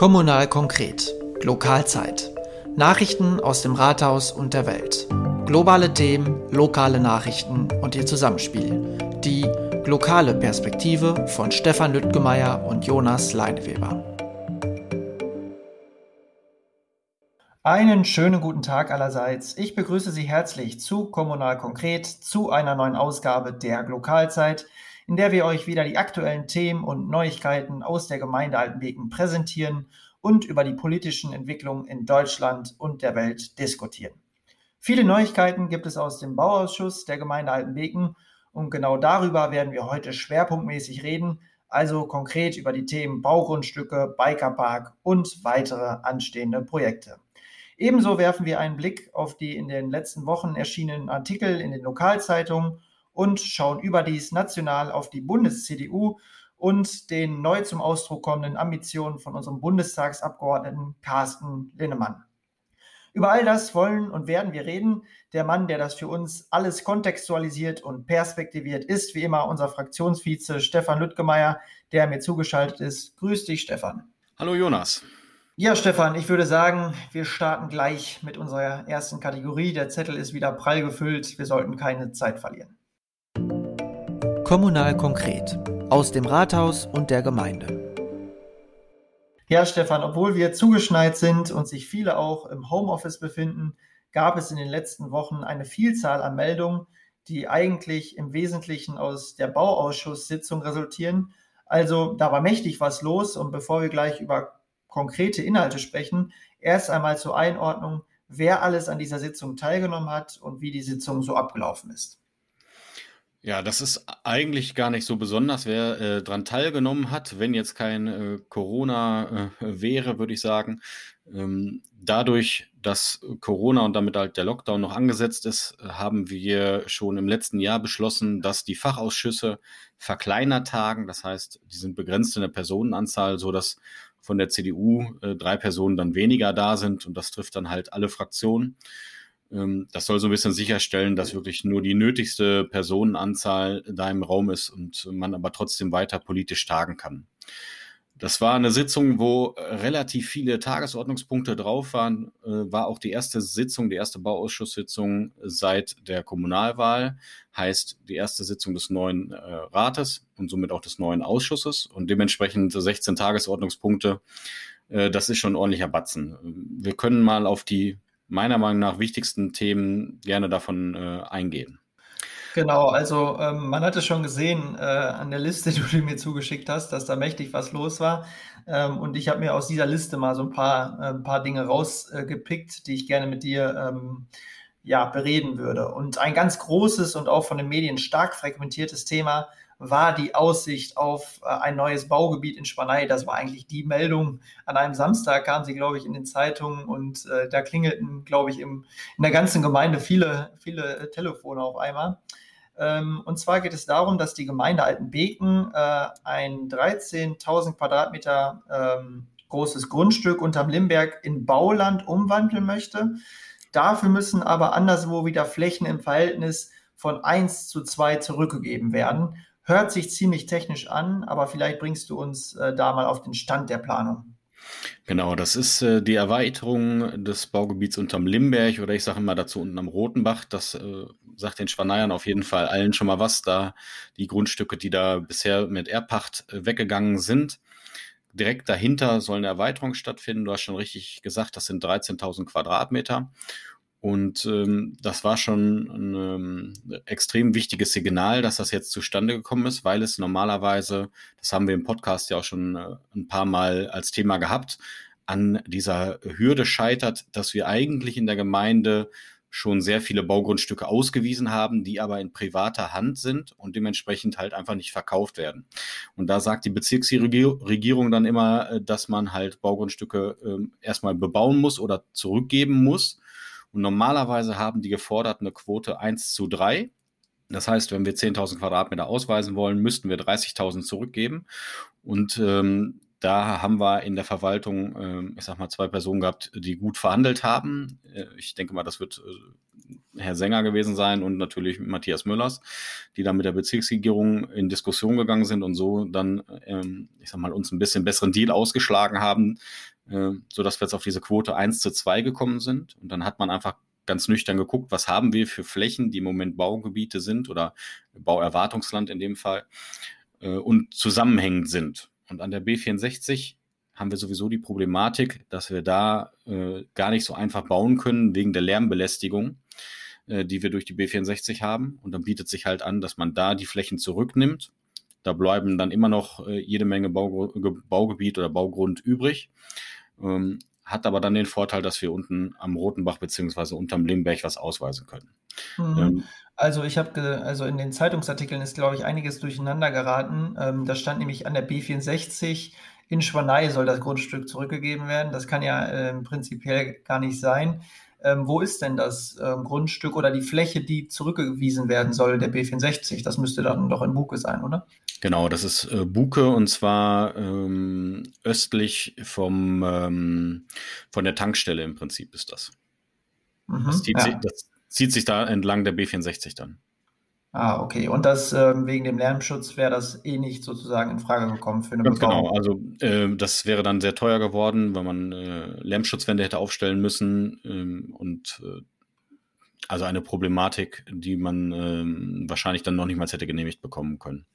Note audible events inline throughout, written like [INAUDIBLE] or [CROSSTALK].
Kommunal konkret. Lokalzeit. Nachrichten aus dem Rathaus und der Welt. Globale Themen, lokale Nachrichten und ihr Zusammenspiel. Die lokale Perspektive von Stefan Lüttgemeier und Jonas Leineweber. Einen schönen guten Tag allerseits. Ich begrüße Sie herzlich zu Kommunal Konkret, zu einer neuen Ausgabe der Lokalzeit, in der wir euch wieder die aktuellen Themen und Neuigkeiten aus der Gemeinde Altenbeken präsentieren und über die politischen Entwicklungen in Deutschland und der Welt diskutieren. Viele Neuigkeiten gibt es aus dem Bauausschuss der Gemeinde Altenbeken und genau darüber werden wir heute schwerpunktmäßig reden, also konkret über die Themen Baugrundstücke, Bikerpark und weitere anstehende Projekte. Ebenso werfen wir einen Blick auf die in den letzten Wochen erschienenen Artikel in den Lokalzeitungen und schauen überdies national auf die Bundes-CDU und den neu zum Ausdruck kommenden Ambitionen von unserem Bundestagsabgeordneten Carsten Linnemann. Über all das wollen und werden wir reden. Der Mann, der das für uns alles kontextualisiert und perspektiviert, ist wie immer unser Fraktionsvize Stefan Lüttgemeier, der mir zugeschaltet ist. Grüß dich, Stefan. Hallo, Jonas. Ja, Stefan, ich würde sagen, wir starten gleich mit unserer ersten Kategorie. Der Zettel ist wieder prall gefüllt. Wir sollten keine Zeit verlieren. Kommunal konkret. Aus dem Rathaus und der Gemeinde. Ja, Stefan, obwohl wir zugeschneit sind und sich viele auch im Homeoffice befinden, gab es in den letzten Wochen eine Vielzahl an Meldungen, die eigentlich im Wesentlichen aus der Bauausschusssitzung resultieren. Also da war mächtig was los und bevor wir gleich über konkrete Inhalte sprechen. Erst einmal zur Einordnung, wer alles an dieser Sitzung teilgenommen hat und wie die Sitzung so abgelaufen ist. Ja, das ist eigentlich gar nicht so besonders, wer äh, dran teilgenommen hat, wenn jetzt kein äh, Corona äh, wäre, würde ich sagen. Ähm, dadurch, dass Corona und damit halt der Lockdown noch angesetzt ist, haben wir schon im letzten Jahr beschlossen, dass die Fachausschüsse verkleinert tagen. Das heißt, die sind begrenzt in der Personenanzahl, so dass von der CDU äh, drei Personen dann weniger da sind und das trifft dann halt alle Fraktionen. Ähm, das soll so ein bisschen sicherstellen, dass wirklich nur die nötigste Personenanzahl da im Raum ist und man aber trotzdem weiter politisch tagen kann. Das war eine Sitzung, wo relativ viele Tagesordnungspunkte drauf waren. Äh, war auch die erste Sitzung, die erste Bauausschusssitzung seit der Kommunalwahl. Heißt die erste Sitzung des neuen äh, Rates und somit auch des neuen Ausschusses und dementsprechend 16 Tagesordnungspunkte. Äh, das ist schon ein ordentlicher Batzen. Wir können mal auf die meiner Meinung nach wichtigsten Themen gerne davon äh, eingehen. Genau, also ähm, man hatte schon gesehen äh, an der Liste, [LAUGHS] die du mir zugeschickt hast, dass da mächtig was los war. Ähm, und ich habe mir aus dieser Liste mal so ein paar, äh, ein paar Dinge rausgepickt, die ich gerne mit dir ähm, ja, bereden würde. Und ein ganz großes und auch von den Medien stark frequentiertes Thema war die Aussicht auf äh, ein neues Baugebiet in Spanei. Das war eigentlich die Meldung. An einem Samstag kam sie, glaube ich, in den Zeitungen und äh, da klingelten, glaube ich, im, in der ganzen Gemeinde viele, viele äh, Telefone auf einmal. Ähm, und zwar geht es darum, dass die Gemeinde Altenbeken äh, ein 13.000 Quadratmeter ähm, großes Grundstück unterm Limberg in Bauland umwandeln möchte. Dafür müssen aber anderswo wieder Flächen im Verhältnis von 1 zu 2 zurückgegeben werden. Hört sich ziemlich technisch an, aber vielleicht bringst du uns äh, da mal auf den Stand der Planung. Genau, das ist äh, die Erweiterung des Baugebiets unterm Limberg oder ich sage immer dazu unten am Rotenbach. Das äh, sagt den Schwaneiern auf jeden Fall allen schon mal was, da die Grundstücke, die da bisher mit Erbpacht äh, weggegangen sind. Direkt dahinter soll eine Erweiterung stattfinden. Du hast schon richtig gesagt, das sind 13.000 Quadratmeter. Und ähm, das war schon ein ähm, extrem wichtiges Signal, dass das jetzt zustande gekommen ist, weil es normalerweise, das haben wir im Podcast ja auch schon äh, ein paar Mal als Thema gehabt, an dieser Hürde scheitert, dass wir eigentlich in der Gemeinde schon sehr viele Baugrundstücke ausgewiesen haben, die aber in privater Hand sind und dementsprechend halt einfach nicht verkauft werden. Und da sagt die Bezirksregierung dann immer, äh, dass man halt Baugrundstücke äh, erstmal bebauen muss oder zurückgeben muss und normalerweise haben die gefordert eine Quote 1 zu 3. Das heißt, wenn wir 10.000 Quadratmeter ausweisen wollen, müssten wir 30.000 zurückgeben. Und ähm, da haben wir in der Verwaltung, äh, ich sag mal, zwei Personen gehabt, die gut verhandelt haben. Äh, ich denke mal, das wird äh, Herr Sänger gewesen sein und natürlich Matthias Müllers, die da mit der Bezirksregierung in Diskussion gegangen sind und so dann, ähm, ich sag mal, uns ein bisschen besseren Deal ausgeschlagen haben, äh, sodass wir jetzt auf diese Quote 1 zu 2 gekommen sind. Und dann hat man einfach ganz nüchtern geguckt, was haben wir für Flächen, die im Moment Baugebiete sind oder Bauerwartungsland in dem Fall äh, und zusammenhängend sind. Und an der B64 haben wir sowieso die Problematik, dass wir da äh, gar nicht so einfach bauen können wegen der Lärmbelästigung, äh, die wir durch die B64 haben. Und dann bietet sich halt an, dass man da die Flächen zurücknimmt. Da bleiben dann immer noch jede Menge Bau, Baugebiet oder Baugrund übrig. Ähm, hat aber dann den Vorteil, dass wir unten am Rotenbach beziehungsweise unterm Limberg was ausweisen können. Mhm. Ähm, also ich habe, also in den Zeitungsartikeln ist, glaube ich, einiges durcheinander geraten. Ähm, da stand nämlich an der B64 in Schwanei soll das Grundstück zurückgegeben werden. Das kann ja äh, prinzipiell gar nicht sein. Ähm, wo ist denn das ähm, Grundstück oder die Fläche, die zurückgewiesen werden soll, der B64? Das müsste dann doch in Buke sein, oder? Genau, das ist äh, Buke und zwar ähm, östlich vom, ähm, von der Tankstelle im Prinzip ist das. Mhm, das, zieht ja. sich, das, zieht sich, da entlang der B64 dann. Ah, okay. Und das ähm, wegen dem Lärmschutz wäre das eh nicht sozusagen in Frage gekommen für eine Ganz Bebauung. genau. Also äh, das wäre dann sehr teuer geworden, weil man äh, Lärmschutzwände hätte aufstellen müssen ähm, und äh, also eine Problematik, die man ähm, wahrscheinlich dann noch nicht mal hätte genehmigt bekommen können.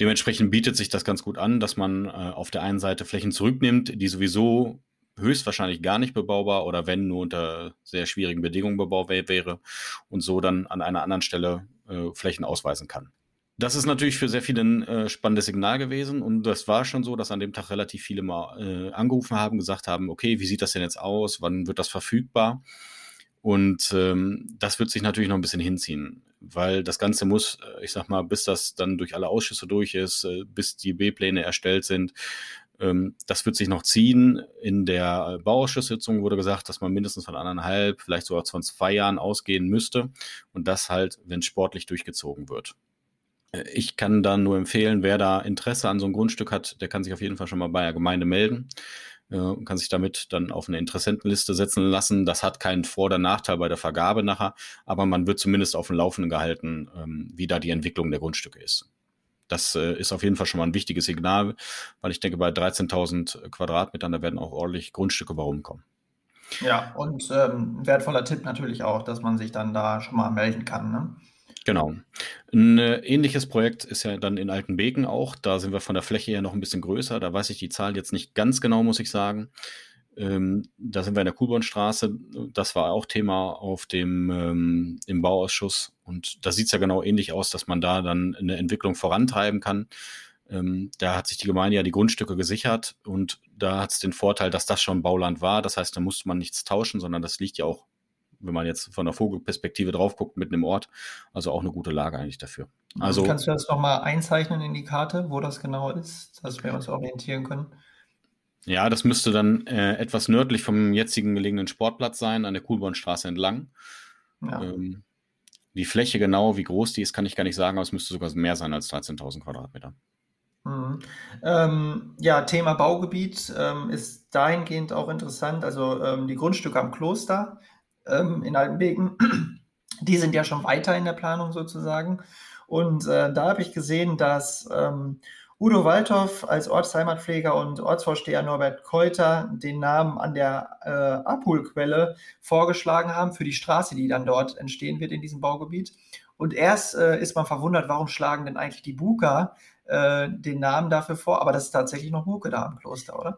Dementsprechend bietet sich das ganz gut an, dass man äh, auf der einen Seite Flächen zurücknimmt, die sowieso höchstwahrscheinlich gar nicht bebaubar oder wenn nur unter sehr schwierigen Bedingungen bebaubar wäre und so dann an einer anderen Stelle Flächen ausweisen kann. Das ist natürlich für sehr viele ein äh, spannendes Signal gewesen und das war schon so, dass an dem Tag relativ viele mal äh, angerufen haben, gesagt haben, okay, wie sieht das denn jetzt aus, wann wird das verfügbar? Und ähm, das wird sich natürlich noch ein bisschen hinziehen, weil das Ganze muss, äh, ich sag mal, bis das dann durch alle Ausschüsse durch ist, äh, bis die B-Pläne erstellt sind, das wird sich noch ziehen. In der Bauausschusssitzung wurde gesagt, dass man mindestens von anderthalb, vielleicht sogar von zwei Jahren ausgehen müsste und das halt, wenn sportlich durchgezogen wird. Äh, ich kann dann nur empfehlen, wer da Interesse an so einem Grundstück hat, der kann sich auf jeden Fall schon mal bei der Gemeinde melden und kann sich damit dann auf eine Interessentenliste setzen lassen. Das hat keinen Vor- oder Nachteil bei der Vergabe nachher, aber man wird zumindest auf dem Laufenden gehalten, ähm, wie da die Entwicklung der Grundstücke ist. Das äh, ist auf jeden Fall schon mal ein wichtiges Signal, weil ich denke, bei 13.000 Quadratmetern, da werden auch ordentlich Grundstücke bei rumkommen. Ja, und ähm, wertvoller Tipp natürlich auch, dass man sich dann da schon mal melden kann. Ne? Genau. Ein äh, ähnliches Projekt ist ja dann in Altenbeken auch. Da sind wir von der Fläche her noch ein bisschen größer. Da weiß ich die Zahl jetzt nicht ganz genau, muss ich sagen. Ähm, da sind wir in der Kuhlbornstraße. Das war auch Thema auf dem ähm, im Bauausschuss. Und da sieht es ja genau ähnlich aus, dass man da dann eine Entwicklung vorantreiben kann. Ähm, da hat sich die Gemeinde ja die Grundstücke gesichert und da hat es den Vorteil, dass das schon Bauland war. Das heißt, da musste man nichts tauschen, sondern das liegt ja auch wenn man jetzt von der Vogelperspektive drauf guckt, mitten im Ort. Also auch eine gute Lage eigentlich dafür. Also, Kannst du das nochmal einzeichnen in die Karte, wo das genau ist, dass wir uns orientieren können? Ja, das müsste dann äh, etwas nördlich vom jetzigen gelegenen Sportplatz sein, an der Kuhlbornstraße entlang. Ja. Ähm, die Fläche genau, wie groß die ist, kann ich gar nicht sagen, aber es müsste sogar mehr sein als 13.000 Quadratmeter. Mhm. Ähm, ja, Thema Baugebiet ähm, ist dahingehend auch interessant. Also ähm, die Grundstücke am Kloster ähm, in Altenbeken, [CLEARS THROAT] die sind ja schon weiter in der Planung sozusagen. Und äh, da habe ich gesehen, dass ähm, Udo Waldhoff als Ortsheimatpfleger und Ortsvorsteher Norbert Keuter den Namen an der äh, Abholquelle vorgeschlagen haben für die Straße, die dann dort entstehen wird in diesem Baugebiet. Und erst äh, ist man verwundert, warum schlagen denn eigentlich die Buka äh, den Namen dafür vor? Aber das ist tatsächlich noch Buke da im Kloster, oder?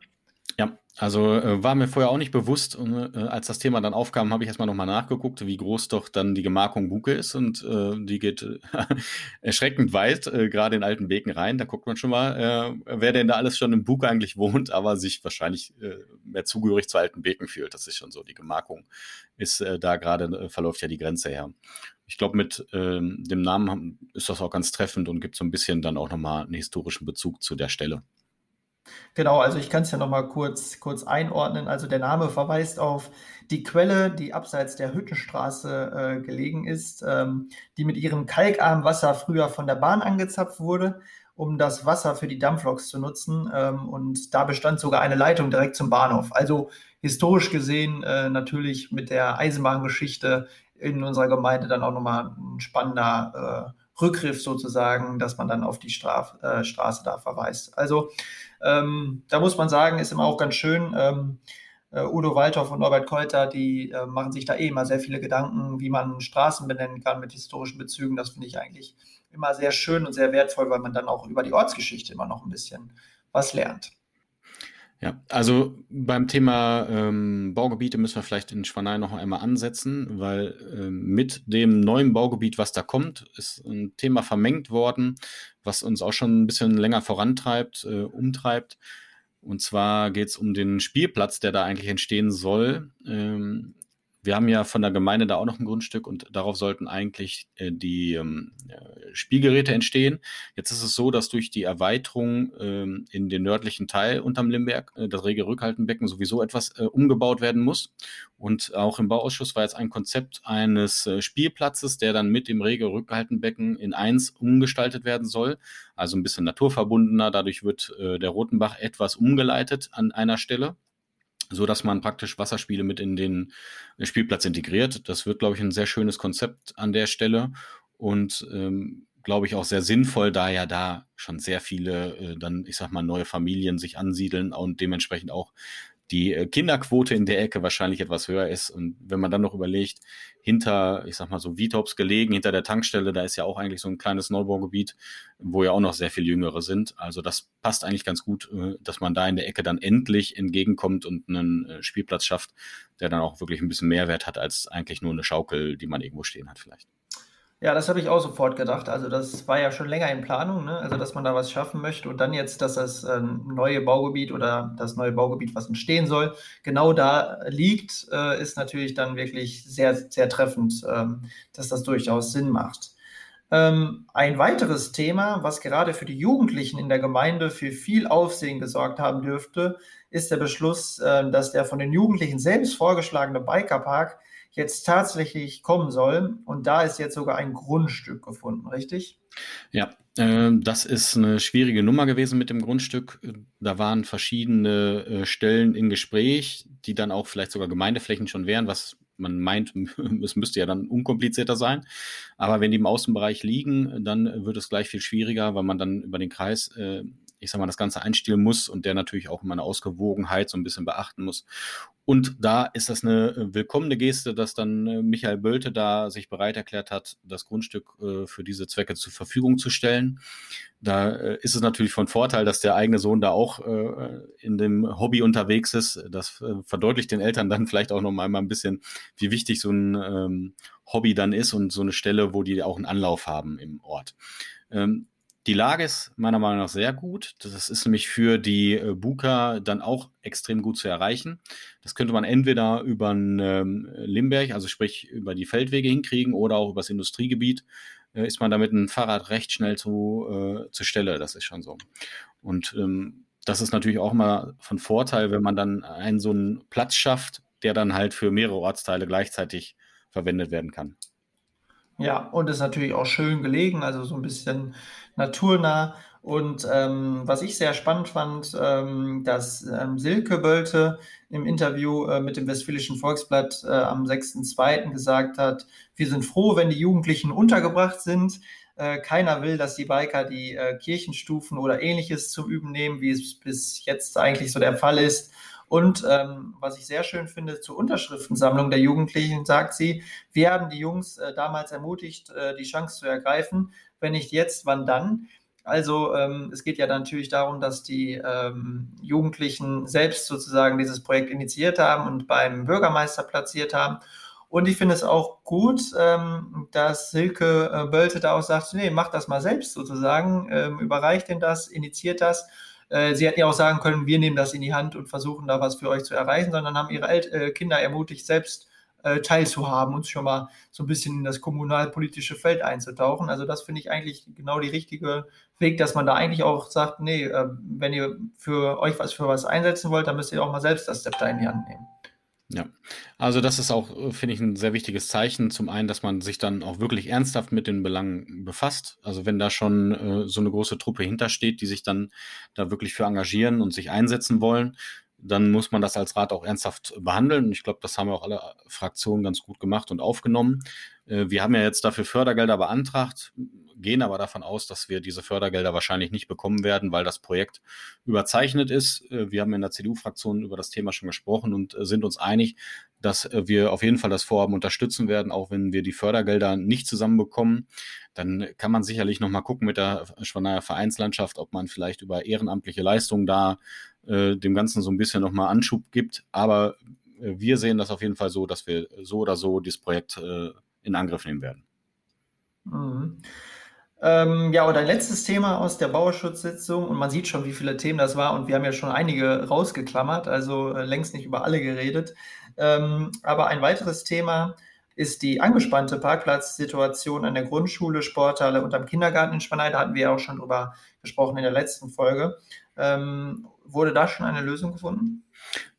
Ja, also äh, war mir vorher auch nicht bewusst. Und, äh, als das Thema dann aufkam, habe ich erstmal nochmal nachgeguckt, wie groß doch dann die Gemarkung Buke ist. Und äh, die geht äh, [LAUGHS] erschreckend weit, äh, gerade in alten Beken rein. Da guckt man schon mal, äh, wer denn da alles schon im Buke eigentlich wohnt, aber sich wahrscheinlich mehr zugehörig zu alten Beken fühlt. Das ist schon so. Die Gemarkung ist da gerade, verläuft ja die Grenze her. Ich glaube, mit ähm, dem Namen ist das auch ganz treffend und gibt so ein bisschen dann auch nochmal einen historischen Bezug zu der Stelle. Genau, also ich kann es ja nochmal kurz, kurz einordnen. Also der Name verweist auf die Quelle, die abseits der Hüttenstraße äh, gelegen ist, ähm, die mit ihrem kalkarmen Wasser früher von der Bahn angezapft wurde. um das Wasser für die Dampfloks zu nutzen. Ähm, und da bestand sogar eine Leitung direkt zum Bahnhof. Also historisch gesehen äh, natürlich mit der Eisenbahngeschichte in unserer Gemeinde dann auch nochmal ein spannender äh, Rückgriff sozusagen, dass man dann auf die Straf, äh, Straße da verweist. Also ähm, da muss man sagen, ist immer auch ganz schön. Ähm, äh, Udo Waldhoff und Norbert Keuter, die äh, machen sich da eh immer sehr viele Gedanken, wie man Straßen benennen kann mit historischen Bezügen. Das finde ich eigentlich immer sehr schön und sehr wertvoll, weil man dann auch über die Ortsgeschichte immer noch ein bisschen was lernt. Ja, also beim Thema ähm, Baugebiete müssen wir vielleicht in Schwanein noch einmal ansetzen, weil ähm, mit dem neuen Baugebiet, was da kommt, ist ein Thema vermengt worden, was uns auch schon ein bisschen länger vorantreibt, äh, umtreibt. Und zwar geht es um den Spielplatz, der da eigentlich entstehen soll. Ähm, wir haben ja von der Gemeinde da auch noch ein Grundstück und darauf sollten eigentlich äh, die ähm, äh, Spielgeräte entstehen. Jetzt ist es so, dass durch die Erweiterung ähm, in den nördlichen Teil unterm Limberg, äh, das rege Rückhaltenbecken, sowieso etwas äh, umgebaut werden muss. Und auch im Bauausschuss war jetzt ein Konzept eines äh, Spielplatzes, der dann mit dem rege Rückhaltenbecken in eins umgestaltet werden soll. Also ein bisschen naturverbundener. Dadurch wird äh, der Rotenbach etwas umgeleitet an einer Stelle so dass man praktisch Wasserspiele mit in den Spielplatz integriert. Das wird, glaube ich, ein sehr schönes Konzept an der Stelle und ähm, glaube ich auch sehr sinnvoll, da ja da schon sehr viele äh, dann, ich sag mal, neue Familien sich ansiedeln und dementsprechend auch die äh, Kinderquote in der Ecke wahrscheinlich etwas höher ist. Und wenn man dann noch überlegt, hinter, ich sag mal so, Vitops gelegen, hinter der Tankstelle, da ist ja auch eigentlich so ein kleines Neubaugebiet, wo ja auch noch sehr viel Jüngere sind. Also das passt eigentlich ganz gut, äh, dass man da in der Ecke dann endlich entgegenkommt und einen äh, Spielplatz schafft, der dann auch wirklich ein bisschen Mehrwert hat als eigentlich nur eine Schaukel, die man irgendwo stehen hat vielleicht. Ja, das habe ich auch sofort gedacht. Also das war ja schon länger in Planung, ne? also dass man da was schaffen möchte und dann jetzt, dass das ähm, neue Baugebiet oder das neue Baugebiet, was entstehen soll, genau da liegt, äh, ist natürlich dann wirklich sehr, sehr treffend, ähm, dass das durchaus Sinn macht. Ähm, ein weiteres Thema, was gerade für die Jugendlichen in der Gemeinde für viel Aufsehen gesorgt haben dürfte, ist der Beschluss, äh, dass der von den Jugendlichen selbst vorgeschlagene Bikerpark jetzt tatsächlich kommen soll. Und da ist jetzt sogar ein Grundstück gefunden, richtig? Ja, äh, das ist eine schwierige Nummer gewesen mit dem Grundstück. Da waren verschiedene äh, Stellen in Gespräch, die dann auch vielleicht sogar Gemeindeflächen schon wären, was man meint, [LAUGHS] es müsste ja dann unkomplizierter sein. Aber wenn die im Außenbereich liegen, dann wird es gleich viel schwieriger, weil man dann über den Kreis äh, ich sag mal, das Ganze einstellen muss und der natürlich auch immer eine Ausgewogenheit so ein bisschen beachten muss. Und da ist das eine äh, willkommene Geste, dass dann äh, Michael Bölte da sich bereit erklärt hat, das Grundstück äh, für diese Zwecke zur Verfügung zu stellen. Da ist es natürlich von Vorteil, dass der eigene Sohn da auch in dem Hobby unterwegs ist. Das verdeutlicht den Eltern dann [LAUGHS] vielleicht auch noch mal ein bisschen, wie wichtig so ein ähm, Hobby dann ist und so eine Stelle, wo die auch einen Anlauf haben im Ort. Ähm, die Lage ist meiner Meinung nach sehr gut. Das ist nämlich für die äh, Buka dann auch extrem gut zu erreichen. Das könnte man entweder über einen ähm, Limberg, also sprich über die Feldwege hinkriegen oder auch über das Industriegebiet äh, ist man damit ein Fahrrad recht schnell zu, äh, zur Stelle. Das ist schon so. Und ähm, das ist natürlich auch mal von Vorteil, wenn man dann einen so einen Platz schafft, der dann halt für mehrere Ortsteile gleichzeitig verwendet werden kann. Ja, und ist natürlich auch schön gelegen, also so ein bisschen naturnah. Und ähm, was ich sehr spannend fand, ähm, dass ähm, Silke Bölte im Interview äh, mit dem Westfälischen Volksblatt äh, am 6.2. gesagt hat, wir sind froh, wenn die Jugendlichen untergebracht sind. Äh, keiner will, dass die Biker die äh, Kirchenstufen oder ähnliches zum Üben nehmen, wie es bis jetzt eigentlich so der Fall ist. Und ähm, was ich sehr schön finde, zur Unterschriftensammlung der Jugendlichen sagt sie, wir haben die Jungs äh, damals ermutigt, äh, die Chance zu ergreifen. Wenn nicht jetzt, wann dann? Also ähm, es geht ja natürlich darum, dass die ähm, Jugendlichen selbst sozusagen dieses Projekt initiiert haben und beim Bürgermeister platziert haben. Und ich finde es auch gut, ähm, dass Silke äh, Bölte da auch sagt, nee, mach das mal selbst sozusagen, ähm, überreicht denn das, initiiert das äh, sie hätten ja auch sagen können, wir nehmen das in die Hand und versuchen da was für euch zu erreichen, sondern haben ihre El äh, Kinder ermutigt, selbst äh, teilzuhaben und schon mal so ein bisschen in das kommunalpolitische Feld einzutauchen. Also das finde ich eigentlich genau die richtige Weg, dass man da eigentlich auch sagt, nee, äh, wenn ihr für euch was für was einsetzen wollt, dann müsst ihr auch mal selbst das Zepter in die Hand nehmen. Ja, also das ist auch, äh, finde ich, ein sehr wichtiges Zeichen. Zum einen, dass man sich dann auch wirklich ernsthaft mit den Belangen befasst. Also wenn da schon äh, so eine große Truppe hintersteht, die sich dann da wirklich für engagieren und sich einsetzen wollen, dann muss man das als Rat auch ernsthaft behandeln. Und ich glaube, das haben auch alle Fraktionen ganz gut gemacht und aufgenommen. Äh, wir haben ja jetzt dafür Fördergelder beantragt gehen aber davon aus, dass wir diese Fördergelder wahrscheinlich nicht bekommen werden, weil das Projekt überzeichnet ist. Äh, wir haben in der CDU-Fraktion über das Thema schon gesprochen und äh, sind uns einig, dass äh, wir auf jeden Fall das Vorhaben unterstützen werden, auch wenn wir die Fördergelder nicht zusammenbekommen. Dann kann man sicherlich noch mal gucken mit der Schwaneyer Vereinslandschaft, ob man vielleicht über ehrenamtliche Leistungen da äh, dem Ganzen so ein bisschen noch mal Anschub gibt. Aber wir sehen das auf jeden Fall so, dass wir so oder so dieses Projekt äh, in Angriff nehmen werden. Mhm. Ähm, ja, und ein letztes Thema aus der Bauerschutzsitzung, und man sieht schon, wie viele Themen das war, und wir haben ja schon einige rausgeklammert, also äh, längst nicht über alle geredet. Ähm, aber ein weiteres Thema ist die angespannte Parkplatzsituation an der Grundschule, Sporthalle und am Kindergarten in Spanei. Da hatten wir ja auch schon drüber gesprochen in der letzten Folge. Ähm, wurde da schon eine Lösung gefunden?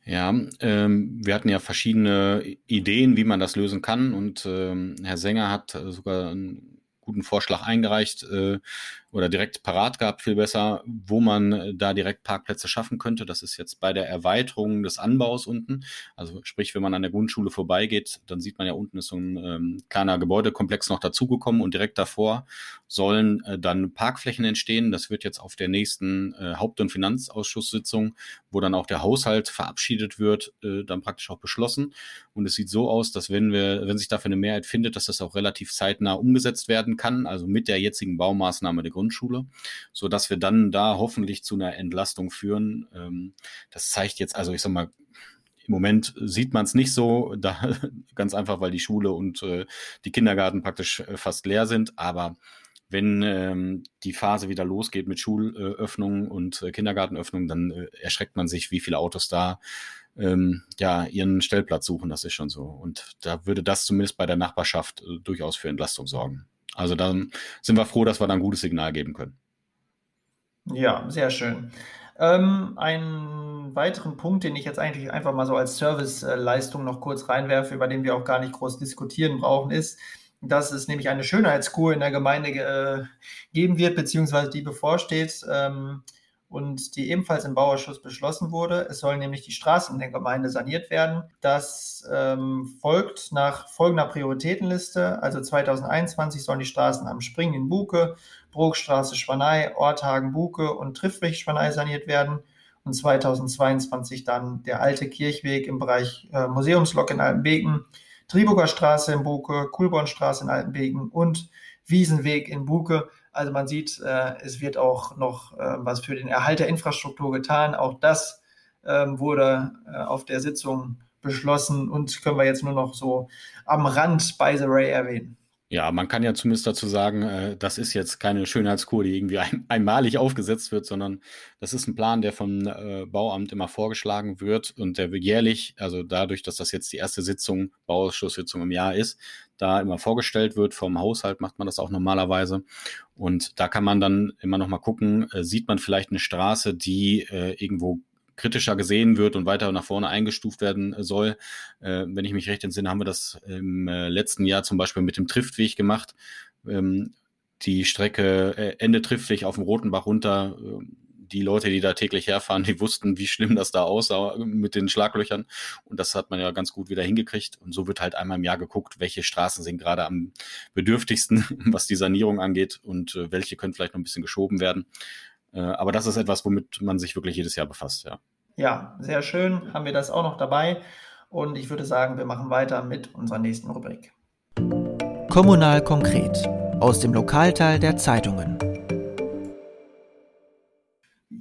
Ja, ähm, wir hatten ja verschiedene Ideen, wie man das lösen kann. Und ähm, Herr Sänger hat sogar ein guten Vorschlag eingereicht äh, oder direkt parat gehabt, viel besser, wo man äh, da direkt Parkplätze schaffen könnte. Das ist jetzt bei der Erweiterung des Anbaus unten. Also sprich, wenn man an der Grundschule vorbeigeht, dann sieht man ja unten ist so ein ähm, kleiner Gebäudekomplex noch dazugekommen und direkt davor sollen äh, dann Parkflächen entstehen. Das wird jetzt auf der nächsten äh, Haupt- und Finanzausschusssitzung, wo dann auch der Haushalt verabschiedet wird, äh, dann praktisch auch beschlossen. Und es sieht so aus, dass wenn wir, wenn sich dafür eine Mehrheit findet, dass das auch relativ zeitnah umgesetzt werden kann, also mit der jetzigen Baumaßnahme der Grundschule Grundschule, so dass wir dann da hoffentlich zu einer Entlastung führen. Ähm, das zeigt jetzt, also ich sag mal, im Moment sieht man es nicht so, [LAUGHS] da, ganz einfach, weil die Schule und äh, die Kindergarten praktisch äh, fast leer sind. Aber wenn ähm, die Phase wieder losgeht mit Schulöffnungen und äh, Kindergartenöffnungen, dann äh, erschreckt man sich, wie viele Autos da ähm, ja ihren Stellplatz suchen. Das ist schon so. Und da würde das zumindest bei der Nachbarschaft äh, durchaus für Entlastung sorgen. Also dann sind wir froh, dass wir da ein gutes Signal geben können. Ja, sehr schön. Ähm, einen weiteren Punkt, den ich jetzt eigentlich einfach mal so als Serviceleistung noch kurz reinwerfe, über den wir auch gar nicht groß diskutieren brauchen, ist, dass es nämlich eine Schönheitskur in der Gemeinde äh, geben wird, beziehungsweise die bevorsteht. Ähm, und die ebenfalls im Bauausschuss beschlossen wurde. Es sollen nämlich die Straßen in der Gemeinde saniert werden. Das ähm, folgt nach folgender Prioritätenliste. Also 2021 sollen die Straßen am Springen in Buke, Brugstraße Schwanei, Orthagen Buke und Triffweg Schwanei saniert werden. Und 2022 dann der alte Kirchweg im Bereich äh, Museumslok in Altenbeken, Triburger Straße in Buke, Kulbornstraße in Altenbeken und Wiesenweg in Buke. Also man sieht, äh, es wird auch noch äh, was für den Erhalt der Infrastruktur getan. Auch das ähm, wurde äh, auf der Sitzung beschlossen und können wir jetzt nur noch so am Rand by the Ray erwähnen. Ja, man kann ja zumindest dazu sagen, äh, das ist jetzt keine Schönheitskur, die irgendwie ein, einmalig aufgesetzt wird, sondern das ist ein Plan, der vom äh, Bauamt immer vorgeschlagen wird und der jährlich, also dadurch, dass das jetzt die erste Sitzung, Bauausschusssitzung im Jahr ist, da immer vorgestellt wird. Vom Haushalt macht man das auch normalerweise. Und da kann man dann immer noch mal gucken, äh, sieht man vielleicht eine Straße, die äh, irgendwo kritischer gesehen wird und weiter nach vorne eingestuft werden soll. Äh, wenn ich mich recht entsinne, haben wir das im äh, letzten Jahr zum Beispiel mit dem Triftweg gemacht. Ähm, die Strecke äh, Ende Triftweg auf dem Rotenbach runter. Die Leute, die da täglich herfahren, die wussten, wie schlimm das da aussah mit den Schlaglöchern. Und das hat man ja ganz gut wieder hingekriegt. Und so wird halt einmal im Jahr geguckt, welche Straßen sind gerade am bedürftigsten, [LAUGHS] was die Sanierung angeht und äh, welche können vielleicht noch ein bisschen geschoben werden. Äh, aber das ist etwas, womit man sich wirklich jedes Jahr befasst, ja. Ja, sehr schön. Haben wir das auch noch dabei. Und ich würde sagen, wir machen weiter mit unserer nächsten Rubrik. Kommunal konkret aus dem Lokalteil der Zeitungen.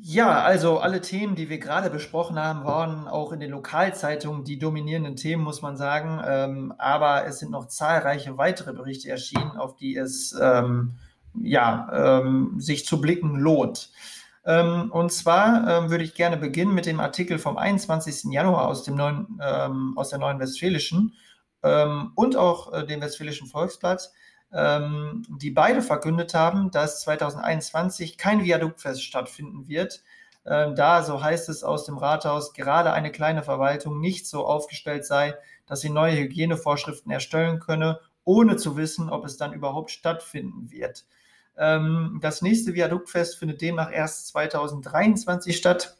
Ja, also alle Themen, die wir gerade besprochen haben, waren auch in den Lokalzeitungen die dominierenden Themen, muss man sagen. Ähm, aber es sind noch zahlreiche weitere Berichte erschienen, auf die es ähm, ja, ähm, sich zu blicken lohnt. Ähm, und zwar ähm, würde ich gerne beginnen mit dem Artikel vom 21. Januar aus, dem neuen, ähm, aus der Neuen Westfälischen und auch äh, dem Westfälischen Volksblatt, ähm, die beide verkündet haben, dass 2021 kein Viaduktfest stattfinden wird, äh, da, so heißt es aus dem Rathaus, gerade eine kleine Verwaltung nicht so aufgestellt sei, dass sie neue Hygienevorschriften erstellen könne, ohne zu wissen, ob es dann überhaupt stattfinden wird. Ähm, das nächste Viaduktfest findet demnach erst 2023 statt.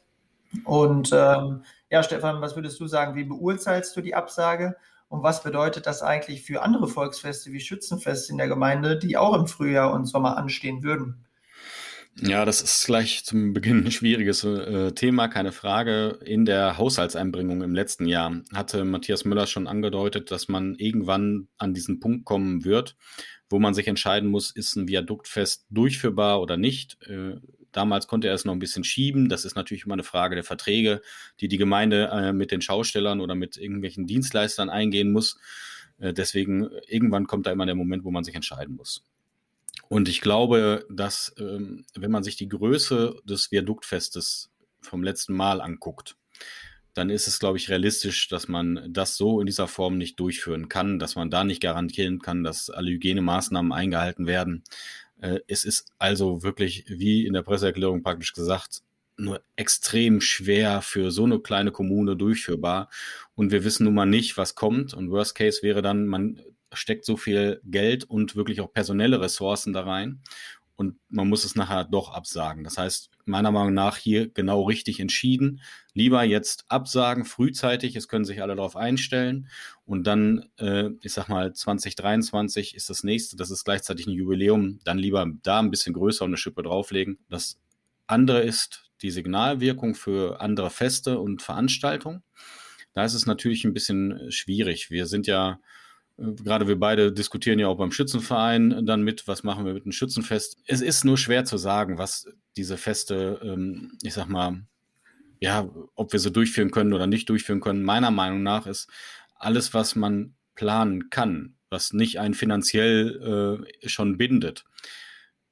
Und ähm, ja, Stefan, was würdest du sagen? Wie beurteilst du die Absage? Und was bedeutet das eigentlich für andere Volksfeste wie Schützenfest in der Gemeinde, die auch im Frühjahr und Sommer anstehen würden? Ja, das ist gleich zum Beginn ein schwieriges äh, Thema, keine Frage. In der Haushaltseinbringung im letzten Jahr hatte Matthias Müller schon angedeutet, dass man irgendwann an diesen Punkt kommen wird, wo man sich entscheiden muss, ist ein Viaduktfest durchführbar oder nicht. Äh, damals konnte er es noch ein bisschen schieben. Das ist natürlich immer eine Frage der Verträge, die die Gemeinde äh, mit den Schaustellern oder mit irgendwelchen Dienstleistern eingehen muss. Äh, deswegen, irgendwann kommt da immer der Moment, wo man sich entscheiden muss. Und ich glaube, dass, ähm, wenn man sich die Größe des Viaduktfestes vom letzten Mal anguckt, dann ist es, glaube ich, realistisch, dass man das so in dieser Form nicht durchführen kann, dass man da nicht garantieren kann, dass alle Hygienemaßnahmen eingehalten werden. Äh, es ist also wirklich, wie in der Presseerklärung praktisch gesagt, nur extrem schwer für so eine kleine Kommune durchführbar. Und wir wissen nun mal nicht, was kommt. Und Worst Case wäre dann, man steckt so viel Geld und wirklich auch personelle Ressourcen da rein und man muss es nachher doch absagen. Das heißt, meiner Meinung nach hier genau richtig entschieden. Lieber jetzt absagen, frühzeitig, es können sich alle darauf einstellen und dann, äh, ich sag mal, 2023 ist das nächste, das ist gleichzeitig ein Jubiläum, dann lieber da ein bisschen größer und eine Schippe drauflegen. Das andere ist die Signalwirkung für andere Feste und Veranstaltungen. Da ist es natürlich ein bisschen schwierig. Wir sind ja Gerade wir beide diskutieren ja auch beim Schützenverein dann mit, was machen wir mit dem Schützenfest. Es ist nur schwer zu sagen, was diese Feste, ähm, ich sag mal, ja, ob wir sie durchführen können oder nicht durchführen können. Meiner Meinung nach ist alles, was man planen kann, was nicht einen finanziell äh, schon bindet,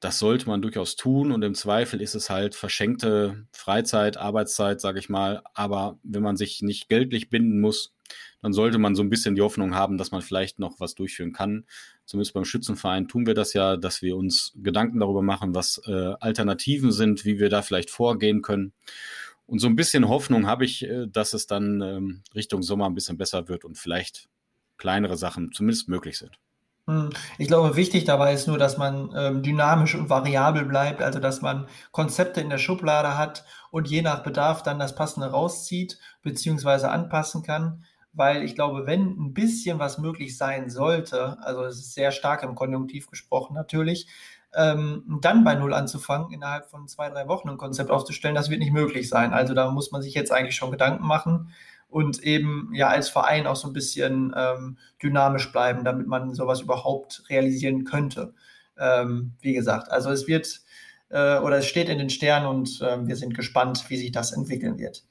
das sollte man durchaus tun und im Zweifel ist es halt verschenkte Freizeit, Arbeitszeit, sage ich mal. Aber wenn man sich nicht geldlich binden muss, dann sollte man so ein bisschen die Hoffnung haben, dass man vielleicht noch was durchführen kann. Zumindest beim Schützenverein tun wir das ja, dass wir uns Gedanken darüber machen, was äh, Alternativen sind, wie wir da vielleicht vorgehen können. Und so ein bisschen Hoffnung habe ich, äh, dass es dann ähm, Richtung Sommer ein bisschen besser wird und vielleicht kleinere Sachen zumindest möglich sind. Hm, ich glaube, wichtig dabei ist nur, dass man ähm, dynamisch und variabel bleibt, also dass man Konzepte in der Schublade hat und je nach Bedarf dann das Passende rauszieht bzw. anpassen kann. Weil ich glaube, wenn ein bisschen was möglich sein sollte, also es ist sehr stark im Konjunktiv gesprochen natürlich, ähm, dann bei Null anzufangen, innerhalb von zwei, drei Wochen ein Konzept aufzustellen, das wird nicht möglich sein. Also da muss man sich jetzt eigentlich schon Gedanken machen und eben ja als Verein auch so ein bisschen ähm, dynamisch bleiben, damit man sowas überhaupt realisieren könnte. Ähm, wie gesagt, also es wird äh, oder es steht in den Sternen und äh, wir sind gespannt, wie sich das entwickeln wird.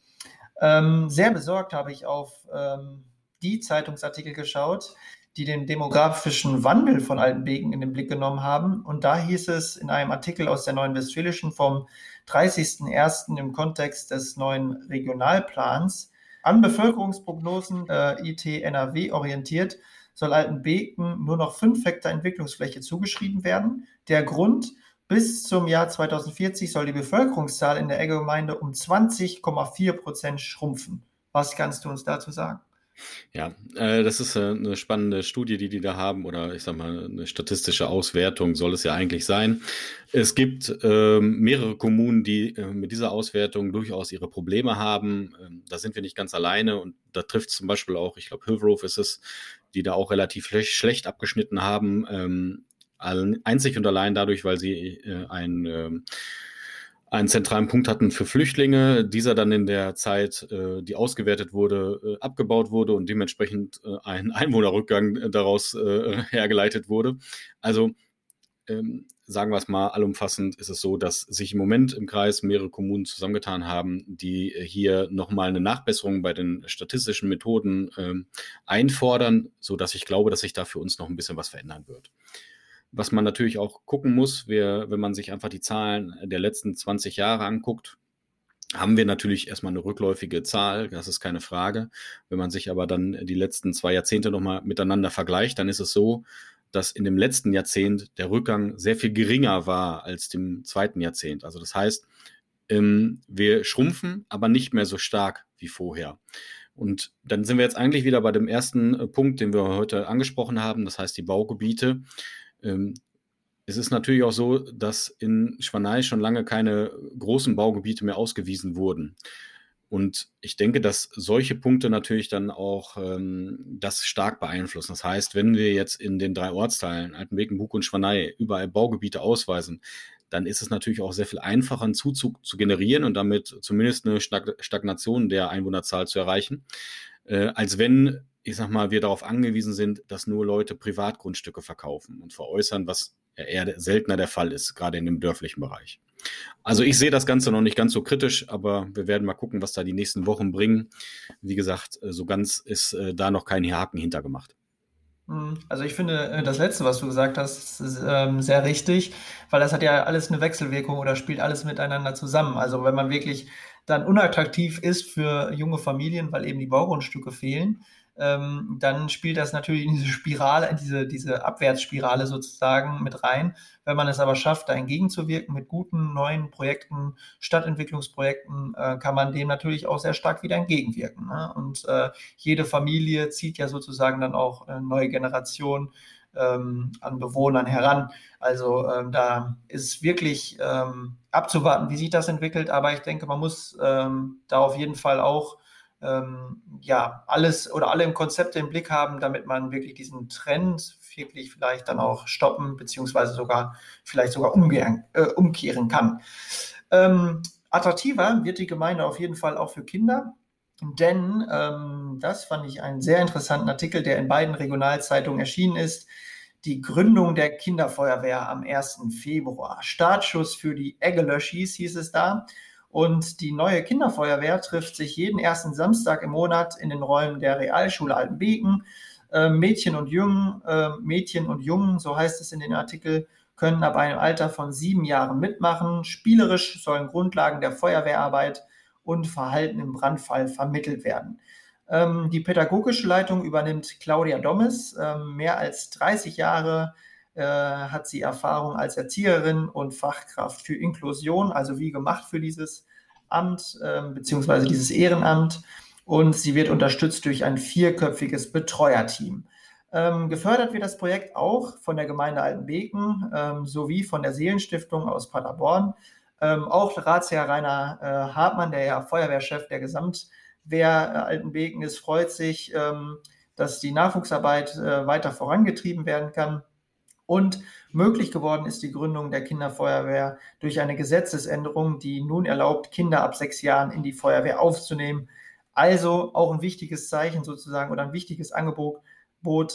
Ähm, sehr besorgt habe ich auf ähm, die Zeitungsartikel geschaut, die den demografischen Wandel von Altenbeken in den Blick genommen haben. Und da hieß es in einem Artikel aus der Neuen Westfälischen vom 30.01. im Kontext des neuen Regionalplans, an Bevölkerungsprognosen äh, IT NRW orientiert, soll Altenbeken nur noch 5 Hektar Entwicklungsfläche zugeschrieben werden. Der Grund, bis zum Jahr 2040 soll die Bevölkerungszahl in der Eggegemeinde um 20,4 Prozent schrumpfen. Was kannst du uns dazu sagen? Ja, äh, das ist äh, eine spannende Studie, die die da haben, oder ich sag mal, eine statistische Auswertung soll es ja eigentlich sein. Es gibt äh, mehrere Kommunen, die äh, mit dieser Auswertung durchaus ihre Probleme haben. Ähm, da sind wir nicht ganz alleine und da trifft zum Beispiel auch, ich glaube, Hillgrove ist es, die da auch relativ schlecht, schlecht abgeschnitten haben. Ähm, einzig und allein dadurch, weil sie äh, ein ähm, einen zentralen Punkt hatten für Flüchtlinge, dieser dann in der Zeit, äh, die ausgewertet wurde, äh, abgebaut wurde und dementsprechend äh, ein [LAUGHS] Einwohnerrückgang äh, daraus äh, hergeleitet wurde. Also ähm, sagen wir es mal, allumfassend ist es so, dass sich im Moment im Kreis mehrere Kommunen zusammengetan haben, die hier nochmal eine Nachbesserung bei den statistischen Methoden ähm, einfordern, sodass ich glaube, dass sich da für uns noch ein bisschen was verändern wird. Was man natürlich auch gucken muss, wir, wenn man sich einfach die Zahlen der letzten 20 Jahre anguckt, haben wir natürlich erstmal eine rückläufige Zahl, das ist keine Frage. Wenn man sich aber dann die letzten zwei Jahrzehnte nochmal miteinander vergleicht, dann ist es so, dass in dem letzten Jahrzehnt der Rückgang sehr viel geringer war als dem zweiten Jahrzehnt. Also das heißt, ähm, wir schrumpfen, aber nicht mehr so stark wie vorher. Und dann sind wir jetzt eigentlich wieder bei dem ersten äh, Punkt, den wir heute angesprochen haben, das heißt die Baugebiete. Ähm, es ist natürlich auch so, dass in Schwanei schon lange keine großen Baugebiete mehr ausgewiesen wurden. Und ich denke, dass solche Punkte natürlich dann auch ähm, das stark beeinflussen. Das heißt, wenn wir jetzt in den drei Ortsteilen, Altenbeken, Bug und Schwanei, überall Baugebiete ausweisen, dann ist es natürlich auch sehr viel einfacher, einen Zuzug zu generieren und damit zumindest eine Stagnation der Einwohnerzahl zu erreichen, äh, als wenn, ich sag mal, wir darauf angewiesen sind, dass nur Leute Privatgrundstücke verkaufen und veräußern, was eher seltener der Fall ist, gerade in dem dörflichen Bereich. Also ich sehe das Ganze noch nicht ganz so kritisch, aber wir werden mal gucken, was da die nächsten Wochen bringen. Wie gesagt, äh, so ganz ist äh, da noch kein Haken hintergemacht. Hm, also ich finde äh, das Letzte, was du gesagt hast, ist ähm, sehr richtig, weil das hat ja alles eine Wechselwirkung oder spielt alles miteinander zusammen. Also wenn man wirklich dann unattraktiv ist für junge Familien, weil eben die Baugrundstücke fehlen, ähm, dann spielt das natürlich in diese Spirale, in diese, diese Abwärtsspirale sozusagen mit rein. Wenn man es aber schafft, da entgegenzuwirken mit guten neuen Projekten, Stadtentwicklungsprojekten, äh, kann man dem natürlich auch sehr stark wieder entgegenwirken. Ne? Und äh, jede Familie zieht ja sozusagen dann auch eine neue Generation ähm, an Bewohnern heran. Also ähm, da ist wirklich ähm, abzuwarten, wie sich das entwickelt. Aber ich denke, man muss ähm, da auf jeden Fall auch ähm, ja, alles oder alle im Konzepte im Blick haben, damit man wirklich diesen Trend wirklich vielleicht dann auch stoppen, beziehungsweise sogar vielleicht sogar umkehren, äh, umkehren kann. Ähm, attraktiver wird die Gemeinde auf jeden Fall auch für Kinder. Denn ähm, das fand ich einen sehr interessanten Artikel, der in beiden Regionalzeitungen erschienen ist. Die Gründung der Kinderfeuerwehr am 1. Februar. Startschuss für die Eggelöschis hieß es da. Und die neue Kinderfeuerwehr trifft sich jeden ersten Samstag im Monat in den Räumen der Realschule Altenbeken. Äh, Mädchen und Jungen, äh, Mädchen und Jungen, so heißt es in den Artikel, können ab einem Alter von sieben Jahren mitmachen. Spielerisch sollen Grundlagen der Feuerwehrarbeit und Verhalten im Brandfall vermittelt werden. Ähm, die pädagogische Leitung übernimmt Claudia Dommes, ähm, mehr als 30 Jahre hat sie Erfahrung als Erzieherin und Fachkraft für Inklusion, also wie gemacht für dieses Amt äh, beziehungsweise dieses Ehrenamt. Und sie wird unterstützt durch ein vierköpfiges Betreuerteam. Ähm, gefördert wird das Projekt auch von der Gemeinde Altenbeken ähm, sowie von der Seelenstiftung aus Paderborn. Ähm, auch Ratsherr Rainer äh, Hartmann, der ja Feuerwehrchef der Gesamtwehr äh, Altenbeken ist, freut sich, ähm, dass die Nachwuchsarbeit äh, weiter vorangetrieben werden kann. Und möglich geworden ist die Gründung der Kinderfeuerwehr durch eine Gesetzesänderung, die nun erlaubt, Kinder ab sechs Jahren in die Feuerwehr aufzunehmen. Also auch ein wichtiges Zeichen sozusagen oder ein wichtiges Angebot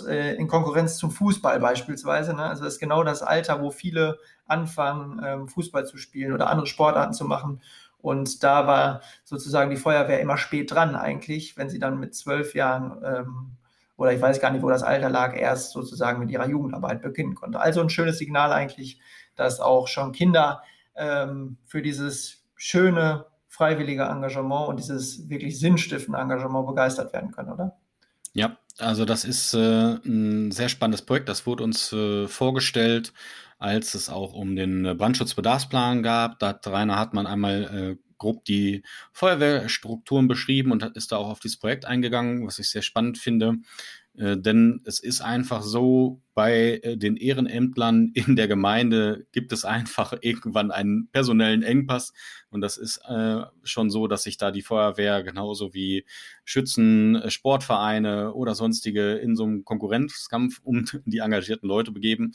äh, in Konkurrenz zum Fußball beispielsweise. Ne? Also das ist genau das Alter, wo viele anfangen, ähm, Fußball zu spielen oder andere Sportarten zu machen. Und da war sozusagen die Feuerwehr immer spät dran eigentlich, wenn sie dann mit zwölf Jahren ähm, oder ich weiß gar nicht, wo das Alter lag, erst sozusagen mit ihrer Jugendarbeit beginnen konnte. Also ein schönes Signal eigentlich, dass auch schon Kinder ähm, für dieses schöne, freiwillige Engagement und dieses wirklich sinnstiftende Engagement begeistert werden können, oder? Ja, also das ist äh, ein sehr spannendes Projekt. Das wurde uns äh, vorgestellt, als es auch um den Brandschutzbedarfsplan gab. Da hat Rainer Hartmann einmal äh, grob die Feuerwehrstrukturen beschrieben und ist da auch auf dieses Projekt eingegangen, was ich sehr spannend finde. Äh, denn es ist einfach so, bei äh, den Ehrenämtlern [LAUGHS] in der Gemeinde gibt es einfach [LAUGHS] irgendwann einen personellen Engpass. Und das ist äh, schon so, dass sich da die Feuerwehr genauso wie Schützen, äh, Sportvereine oder sonstige in so einem Konkurrenzkampf um [LAUGHS] die engagierten Leute begeben.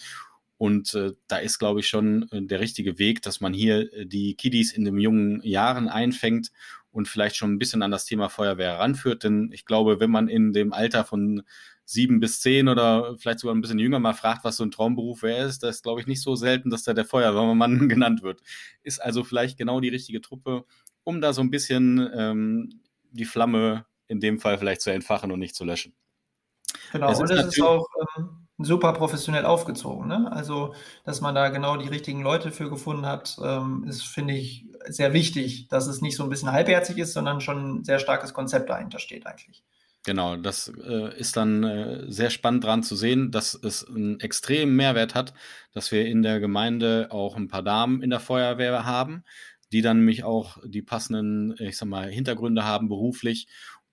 Und äh, da ist, glaube ich, schon äh, der richtige Weg, dass man hier äh, die Kiddies in den jungen Jahren einfängt und vielleicht schon ein bisschen an das Thema Feuerwehr ranführt. Denn ich glaube, wenn man in dem Alter von sieben bis zehn oder vielleicht sogar ein bisschen jünger mal fragt, was so ein Traumberuf wäre, ist das, glaube ich, nicht so selten, dass da der Feuerwehrmann [LAUGHS] genannt wird. Ist also vielleicht genau die richtige Truppe, um da so ein bisschen ähm, die Flamme in dem Fall vielleicht zu entfachen und nicht zu löschen. Genau, es und es ist auch ähm, super professionell aufgezogen. Ne? Also, dass man da genau die richtigen Leute für gefunden hat, ähm, ist, finde ich, sehr wichtig, dass es nicht so ein bisschen halbherzig ist, sondern schon ein sehr starkes Konzept dahinter steht eigentlich. Genau, das äh, ist dann äh, sehr spannend dran zu sehen, dass es einen extremen Mehrwert hat, dass wir in der Gemeinde auch ein paar Damen in der Feuerwehr haben, die dann nämlich auch die passenden, ich sag mal, Hintergründe haben beruflich,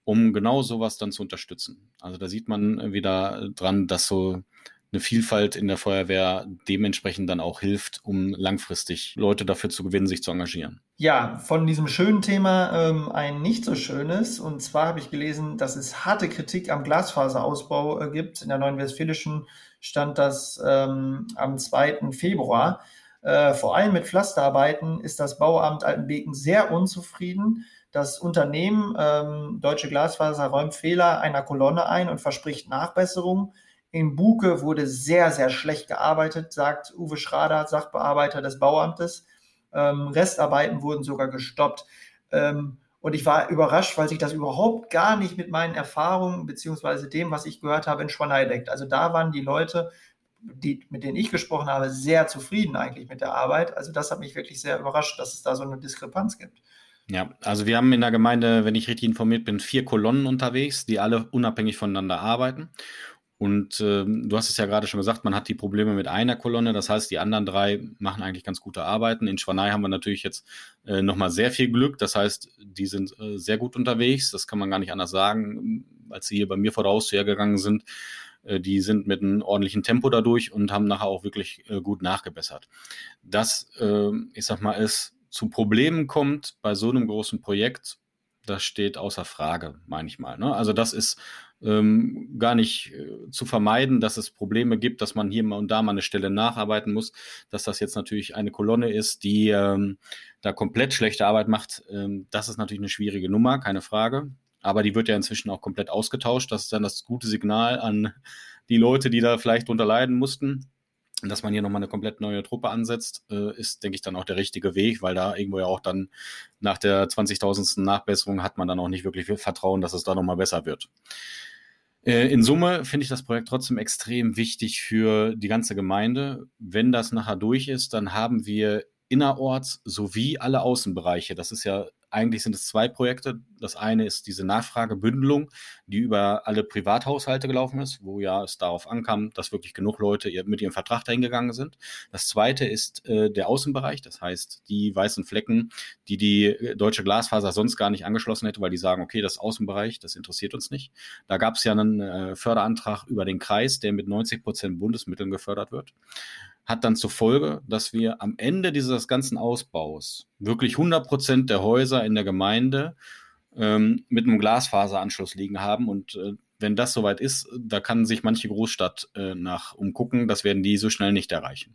um genau sowas dann zu unterstützen. Also da sieht man wieder dran, dass so eine Vielfalt in der Feuerwehr dementsprechend dann auch hilft, um langfristig Leute dafür zu gewinnen, sich zu engagieren. Ja, von diesem schönen Thema ähm, ein nicht so schönes. Und zwar habe ich gelesen, dass es harte Kritik am Glasfaserausbau äh, gibt. In der Neuen Westfälischen stand das ähm, am 2. Februar. Äh, vor allem mit Pflasterarbeiten ist das Bauamt Altenbeken sehr unzufrieden. Das Unternehmen ähm, Deutsche Glasfaser räumt Fehler einer Kolonne ein und verspricht Nachbesserungen. In Buke wurde sehr, sehr schlecht gearbeitet, sagt Uwe Schrader, Sachbearbeiter des Bauamtes. Ähm, Restarbeiten wurden sogar gestoppt. Ähm, und ich war überrascht, weil sich das überhaupt gar nicht mit meinen Erfahrungen beziehungsweise dem, was ich gehört habe, in Schwanei deckt. Also da waren die Leute, die, mit denen ich gesprochen habe, sehr zufrieden eigentlich mit der Arbeit. Also das hat mich wirklich sehr überrascht, dass es da so eine Diskrepanz gibt. Ja, also wir haben in der Gemeinde, wenn ich richtig informiert bin, vier Kolonnen unterwegs, die alle unabhängig voneinander arbeiten. Und äh, du hast es ja gerade schon gesagt, man hat die Probleme mit einer Kolonne. Das heißt, die anderen drei machen eigentlich ganz gute Arbeiten. In Schwanei haben wir natürlich jetzt äh, nochmal sehr viel Glück. Das heißt, die sind äh, sehr gut unterwegs. Das kann man gar nicht anders sagen, als sie hier bei mir vor der Haustür gegangen sind. Äh, die sind mit einem ordentlichen Tempo dadurch und haben nachher auch wirklich äh, gut nachgebessert. Das, äh, ich sag mal, es zu Problemen kommt bei so einem großen Projekt, das steht außer Frage, meine ich mal. Ne? Also das ist ähm, gar nicht äh, zu vermeiden, dass es Probleme gibt, dass man hier mal und da mal eine Stelle nacharbeiten muss, dass das jetzt natürlich eine Kolonne ist, die ähm, da komplett schlechte Arbeit macht. Ähm, das ist natürlich eine schwierige Nummer, keine Frage. Aber die wird ja inzwischen auch komplett ausgetauscht. Das ist dann das gute Signal an die Leute, die da vielleicht drunter leiden mussten dass man hier nochmal eine komplett neue Truppe ansetzt, äh, ist, denke ich, dann auch der richtige Weg, weil da irgendwo ja auch dann nach der 20.000. Nachbesserung hat man dann auch nicht wirklich viel Vertrauen, dass es da nochmal besser wird. Äh, in Summe finde ich das Projekt trotzdem extrem wichtig für die ganze Gemeinde. Wenn das nachher durch ist, dann haben wir innerorts sowie alle Außenbereiche. Das ist ja eigentlich sind es zwei Projekte. Das eine ist diese Nachfragebündelung, die über alle Privathaushalte gelaufen ist, wo ja es darauf ankam, dass wirklich genug Leute mit ihrem Vertrag dahin gegangen sind. Das zweite ist äh, der Außenbereich, das heißt die weißen Flecken, die die äh, deutsche Glasfaser sonst gar nicht angeschlossen hätte, weil die sagen, okay, das Außenbereich, das interessiert uns nicht. Da gab es ja einen äh, Förderantrag über den Kreis, der mit 90 Prozent Bundesmitteln gefördert wird hat dann zur Folge, dass wir am Ende dieses ganzen Ausbaus wirklich 100 Prozent der Häuser in der Gemeinde ähm, mit einem Glasfaseranschluss liegen haben. Und äh, wenn das soweit ist, da kann sich manche Großstadt äh, nach umgucken. Das werden die so schnell nicht erreichen.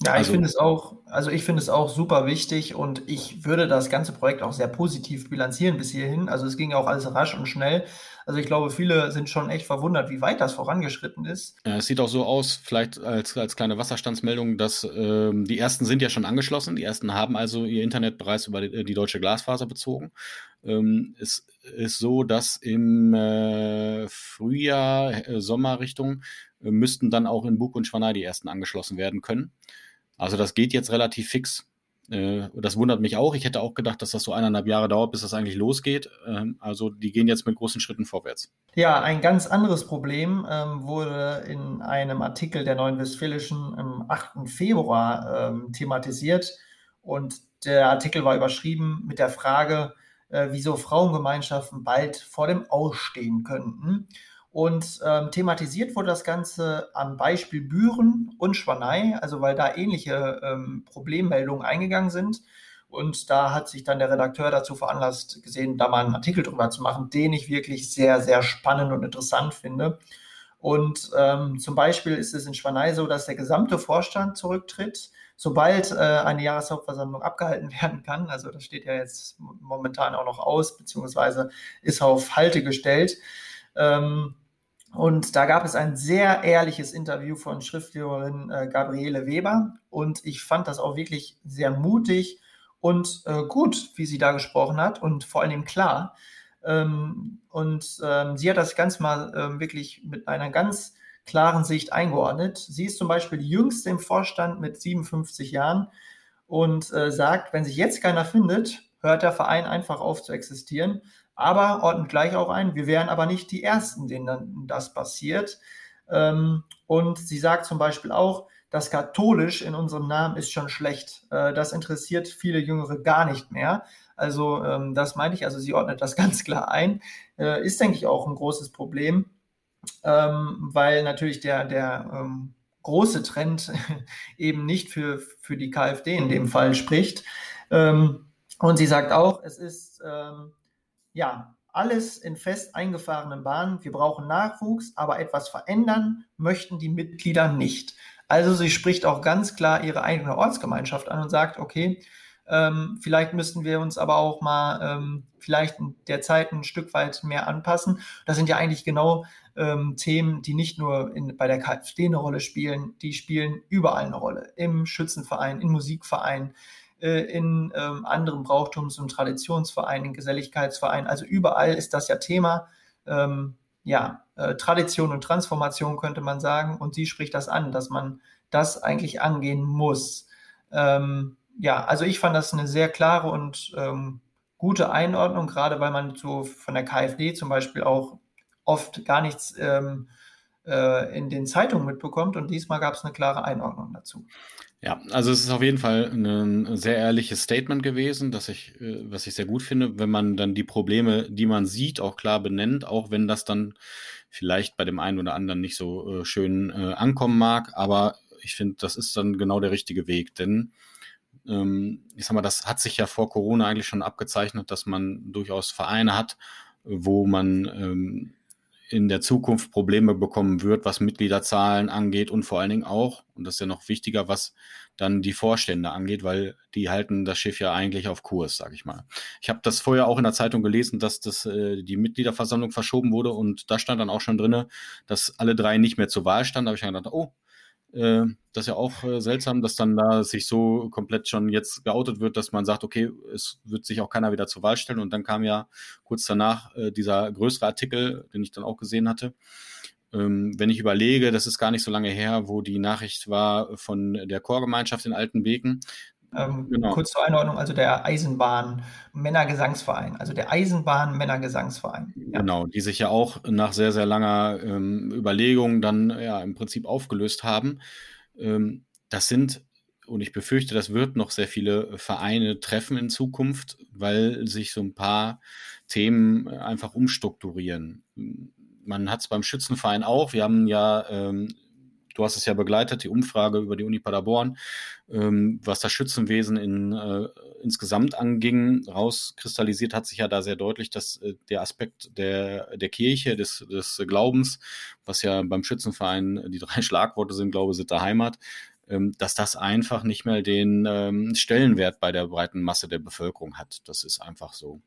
Ja, ich also, finde es auch, also ich finde es auch super wichtig und ich würde das ganze Projekt auch sehr positiv bilanzieren bis hierhin. Also es ging auch alles rasch und schnell. Also ich glaube, viele sind schon echt verwundert, wie weit das vorangeschritten ist. Ja, es sieht auch so aus, vielleicht als, als kleine Wasserstandsmeldung, dass ähm, die ersten sind ja schon angeschlossen. Die ersten haben also ihr Internet bereits über die, die deutsche Glasfaser bezogen. Ähm, es ist so, dass im äh, Frühjahr, äh, Sommerrichtung äh, müssten dann auch in Bug und Schwanei die ersten angeschlossen werden können. Also das geht jetzt relativ fix. Äh, das wundert mich auch. Ich hätte auch gedacht, dass das so eineinhalb Jahre dauert, bis das eigentlich losgeht. Ähm, also die gehen jetzt mit großen Schritten vorwärts. Ja, ein ganz anderes Problem ähm, wurde in einem Artikel der Neuen Westfälischen am 8. Februar ähm, thematisiert. Und der Artikel war überschrieben mit der Frage, äh, wieso Frauengemeinschaften bald vor dem Ausstehen könnten. Und ähm, thematisiert wurde das Ganze am Beispiel Büren und Schwanei, also weil da ähnliche ähm, Problemmeldungen eingegangen sind. Und da hat sich dann der Redakteur dazu veranlasst gesehen, da mal einen Artikel drüber zu machen, den ich wirklich sehr, sehr spannend und interessant finde. Und ähm, zum Beispiel ist es in Schwanei so, dass der gesamte Vorstand zurücktritt, sobald äh, eine Jahreshauptversammlung abgehalten [LAUGHS] werden kann. Also das steht ja jetzt momentan auch noch aus, beziehungsweise ist auf Halte gestellt. Ähm, und da gab es ein sehr ehrliches Interview von Schriftführerin äh, Gabriele Weber. Und ich fand das auch wirklich sehr mutig und äh, gut, wie sie da gesprochen hat und vor allem klar. Ähm, und ähm, sie hat das ganz mal ähm, wirklich mit einer ganz klaren Sicht eingeordnet. Sie ist zum Beispiel die jüngste im Vorstand mit 57 Jahren und äh, sagt, wenn sich jetzt keiner findet, hört der Verein einfach auf zu existieren aber ordnet gleich auch ein, wir wären aber nicht die Ersten, denen das passiert. Ähm, und sie sagt zum Beispiel auch, das katholisch in unserem Namen ist schon schlecht. Äh, das interessiert viele Jüngere gar nicht mehr. Also ähm, das meine ich, also sie ordnet das [LAUGHS] ganz klar ein. Äh, ist, denke ich, auch ein großes Problem, ähm, weil natürlich der, der große Trend [LAUGHS] eben nicht für, für die KfD in dem Fall spricht. Und sie sagt auch, es ist ja alles in fest eingefahrenen Bahnen. Wir brauchen Nachwuchs, aber etwas verändern möchten die Mitglieder nicht. Also sie spricht auch ganz klar ihre eigene Ortsgemeinschaft an und sagt, okay, ähm, vielleicht müssten wir uns aber auch mal ähm, vielleicht in der Zeit ein Stück weit mehr anpassen. Das sind ja eigentlich genau ähm, Themen, die nicht nur in, bei der KfD eine Rolle spielen, die spielen überall eine Rolle. Im Schützenverein, im Musikverein, in ähm, anderen Brauchtums- und Traditionsvereinen, in Geselligkeitsvereinen. Also überall ist das ja Thema. Ähm, ja, äh, Tradition und Transformation könnte man sagen. Und sie spricht das an, dass man das eigentlich angehen muss. Ähm, ja, also ich fand das eine sehr klare und ähm, gute Einordnung, gerade weil man so von der KfD zum Beispiel auch oft gar nichts ähm, äh, in den Zeitungen mitbekommt. Und diesmal gab es eine klare Einordnung dazu. Ja, also es ist auf jeden Fall ein sehr ehrliches Statement gewesen, dass ich, äh, was ich sehr gut finde, wenn man dann die Probleme, die man sieht, auch klar benennt, auch wenn das dann vielleicht bei dem einen oder anderen nicht so äh, schön äh, ankommen mag. Aber ich finde, das ist dann genau der richtige Weg, denn ähm, ich sag mal, das hat sich ja vor Corona eigentlich schon abgezeichnet, dass man durchaus Vereine hat, wo man ähm, in der Zukunft Probleme bekommen wird, was Mitgliederzahlen angeht und vor allen Dingen auch, und das ist ja noch wichtiger, was dann die Vorstände angeht, weil die halten das Schiff ja eigentlich auf Kurs, sage ich mal. Ich habe das vorher auch in der Zeitung gelesen, dass das äh, die Mitgliederversammlung verschoben wurde und da stand dann auch schon drinne, dass alle drei nicht mehr zur Wahl standen. Da habe ich dann gedacht, oh, äh, das ist ja auch äh, seltsam, dass dann da sich so komplett schon jetzt geoutet wird, dass man sagt, okay, es wird sich auch keiner wieder zur Wahl stellen. Und dann kam ja kurz danach äh, dieser größere Artikel, den ich dann auch gesehen hatte. Ähm, wenn ich überlege, das ist gar nicht so lange her, wo die Nachricht war von der Chorgemeinschaft in Altenbeken, ähm, genau. Kurz zur Einordnung, also der Eisenbahn Männergesangsverein, also der Eisenbahn Männergesangsverein. Ja. Genau, die sich ja auch nach sehr, sehr langer ähm, Überlegung dann ja im Prinzip aufgelöst haben. Ähm, das sind, und ich befürchte, das wird noch sehr viele Vereine treffen in Zukunft, weil sich so ein paar Themen einfach umstrukturieren. Man hat es beim Schützenverein auch. Wir haben ja ähm, Du hast es ja begleitet, die Umfrage über die Uni Paderborn, ähm, was das Schützenwesen in, äh, insgesamt anging. Rauskristallisiert hat sich ja da sehr deutlich, dass äh, der Aspekt der, der Kirche, des, des Glaubens, was ja beim Schützenverein die drei [LAUGHS] Schlagworte sind, Glaube, Sitte, Heimat, dass das einfach nicht mehr den ähm, Stellenwert bei der breiten Masse der Bevölkerung hat. Das ist einfach so.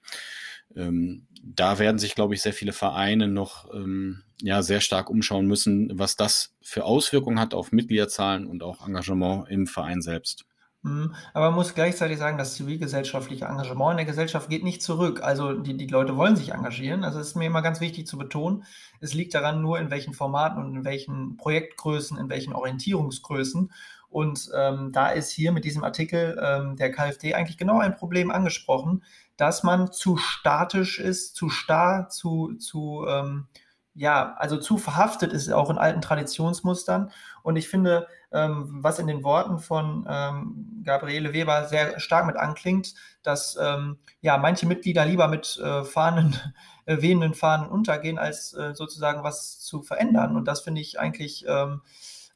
Ähm, da werden sich, glaube ich, sehr viele Vereine noch ähm, ja, sehr stark umschauen müssen, was das für Auswirkungen hat auf Mitgliederzahlen und auch Engagement im Verein selbst. Mhm. Aber man muss gleichzeitig sagen, das zivilgesellschaftliche Engagement in der Gesellschaft geht nicht zurück. Also die, die Leute wollen sich engagieren. Also es ist mir immer ganz wichtig zu betonen, es liegt daran nur, in welchen Formaten und in welchen Projektgrößen, in welchen Orientierungsgrößen. Und ähm, da ist hier mit diesem Artikel ähm, der KfD eigentlich genau ein Problem angesprochen, dass man zu statisch ist, zu starr, zu, zu ähm, ja, also zu verhaftet ist auch in alten Traditionsmustern. Und ich finde, ähm, was in den Worten von ähm, Gabriele Weber sehr stark mit anklingt, dass ähm, ja manche Mitglieder lieber mit äh, Fahnen, [LAUGHS] äh, wehenden Fahnen untergehen, als äh, sozusagen was zu verändern. Und das finde ich eigentlich ähm,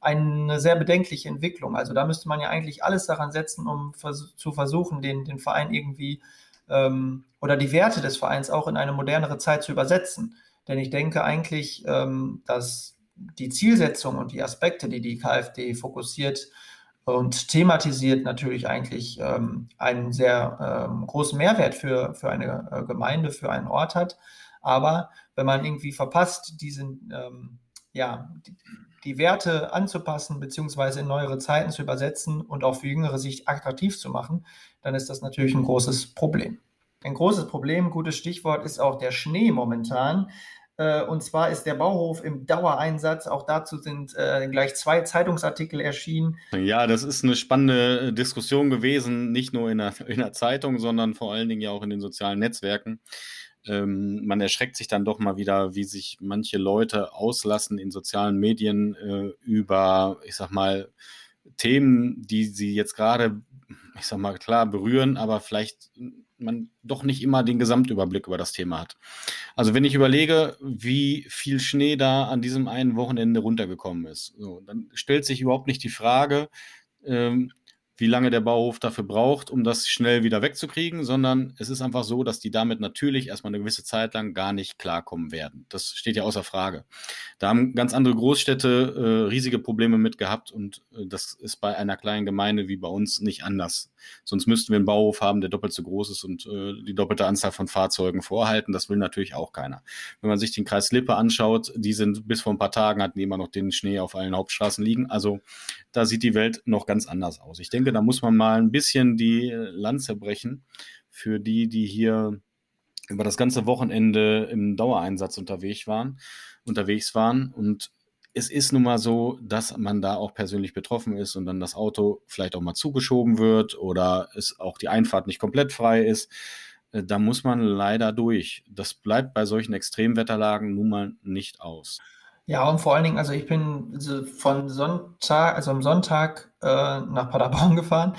eine sehr bedenkliche Entwicklung. Also da müsste man ja eigentlich alles daran setzen, um vers zu versuchen, den, den Verein irgendwie ähm, oder die Werte des Vereins auch in eine modernere Zeit zu übersetzen. Denn ich denke eigentlich, ähm, dass die Zielsetzung und die Aspekte, die die KfD fokussiert und thematisiert, natürlich eigentlich ähm, einen sehr ähm, großen Mehrwert für, für eine äh, Gemeinde, für einen Ort hat. Aber wenn man irgendwie verpasst, diesen, ähm, ja, die, die Werte anzupassen, beziehungsweise in neuere Zeiten zu übersetzen und auch für jüngere Sicht attraktiv zu machen, dann ist das natürlich ein großes Problem. Ein großes Problem, gutes Stichwort, ist auch der Schnee momentan. Äh, und zwar ist der Bauhof im Dauereinsatz. Auch dazu sind äh, gleich zwei Zeitungsartikel erschienen. Ja, das ist eine spannende Diskussion gewesen, nicht nur in der, [LAUGHS] in der Zeitung, sondern vor allen Dingen ja auch in den sozialen Netzwerken. Ähm, man erschreckt sich dann doch mal wieder, wie sich manche Leute auslassen in sozialen Medien äh, über, ich sag mal, Themen, die sie jetzt gerade, ich sag mal, klar berühren, aber vielleicht man doch nicht immer den Gesamtüberblick über das Thema hat. Also wenn ich überlege, wie viel Schnee da an diesem einen Wochenende runtergekommen ist, so, dann stellt sich überhaupt nicht die Frage, ähm, wie lange der Bauhof dafür braucht, um das schnell wieder wegzukriegen, sondern es ist einfach so, dass die damit natürlich erstmal eine gewisse Zeit lang gar nicht klarkommen werden. Das steht ja außer Frage. Da haben ganz andere Großstädte äh, riesige Probleme mit gehabt und äh, das ist bei einer kleinen Gemeinde wie bei uns nicht anders. Sonst müssten wir einen Bauhof haben, der doppelt so groß ist und äh, die doppelte Anzahl von Fahrzeugen vorhalten. Das will natürlich auch keiner. Wenn man sich den Kreis Lippe anschaut, die sind bis vor ein paar Tagen hatten die immer noch den Schnee auf allen Hauptstraßen liegen. Also da sieht die Welt noch ganz anders aus. Ich denke, da muss man mal ein bisschen die Lanze brechen für die, die hier über das ganze Wochenende im Dauereinsatz unterwegs waren, unterwegs waren und es ist nun mal so, dass man da auch persönlich betroffen ist und dann das Auto vielleicht auch mal zugeschoben wird oder es auch die Einfahrt nicht komplett frei ist. Äh, da muss man leider durch. Das bleibt bei solchen Extremwetterlagen nun mal nicht aus. Ja, und vor allen Dingen, also ich bin von Sonntag, also am Sonntag äh, nach Paderborn [LAUGHS] gefahren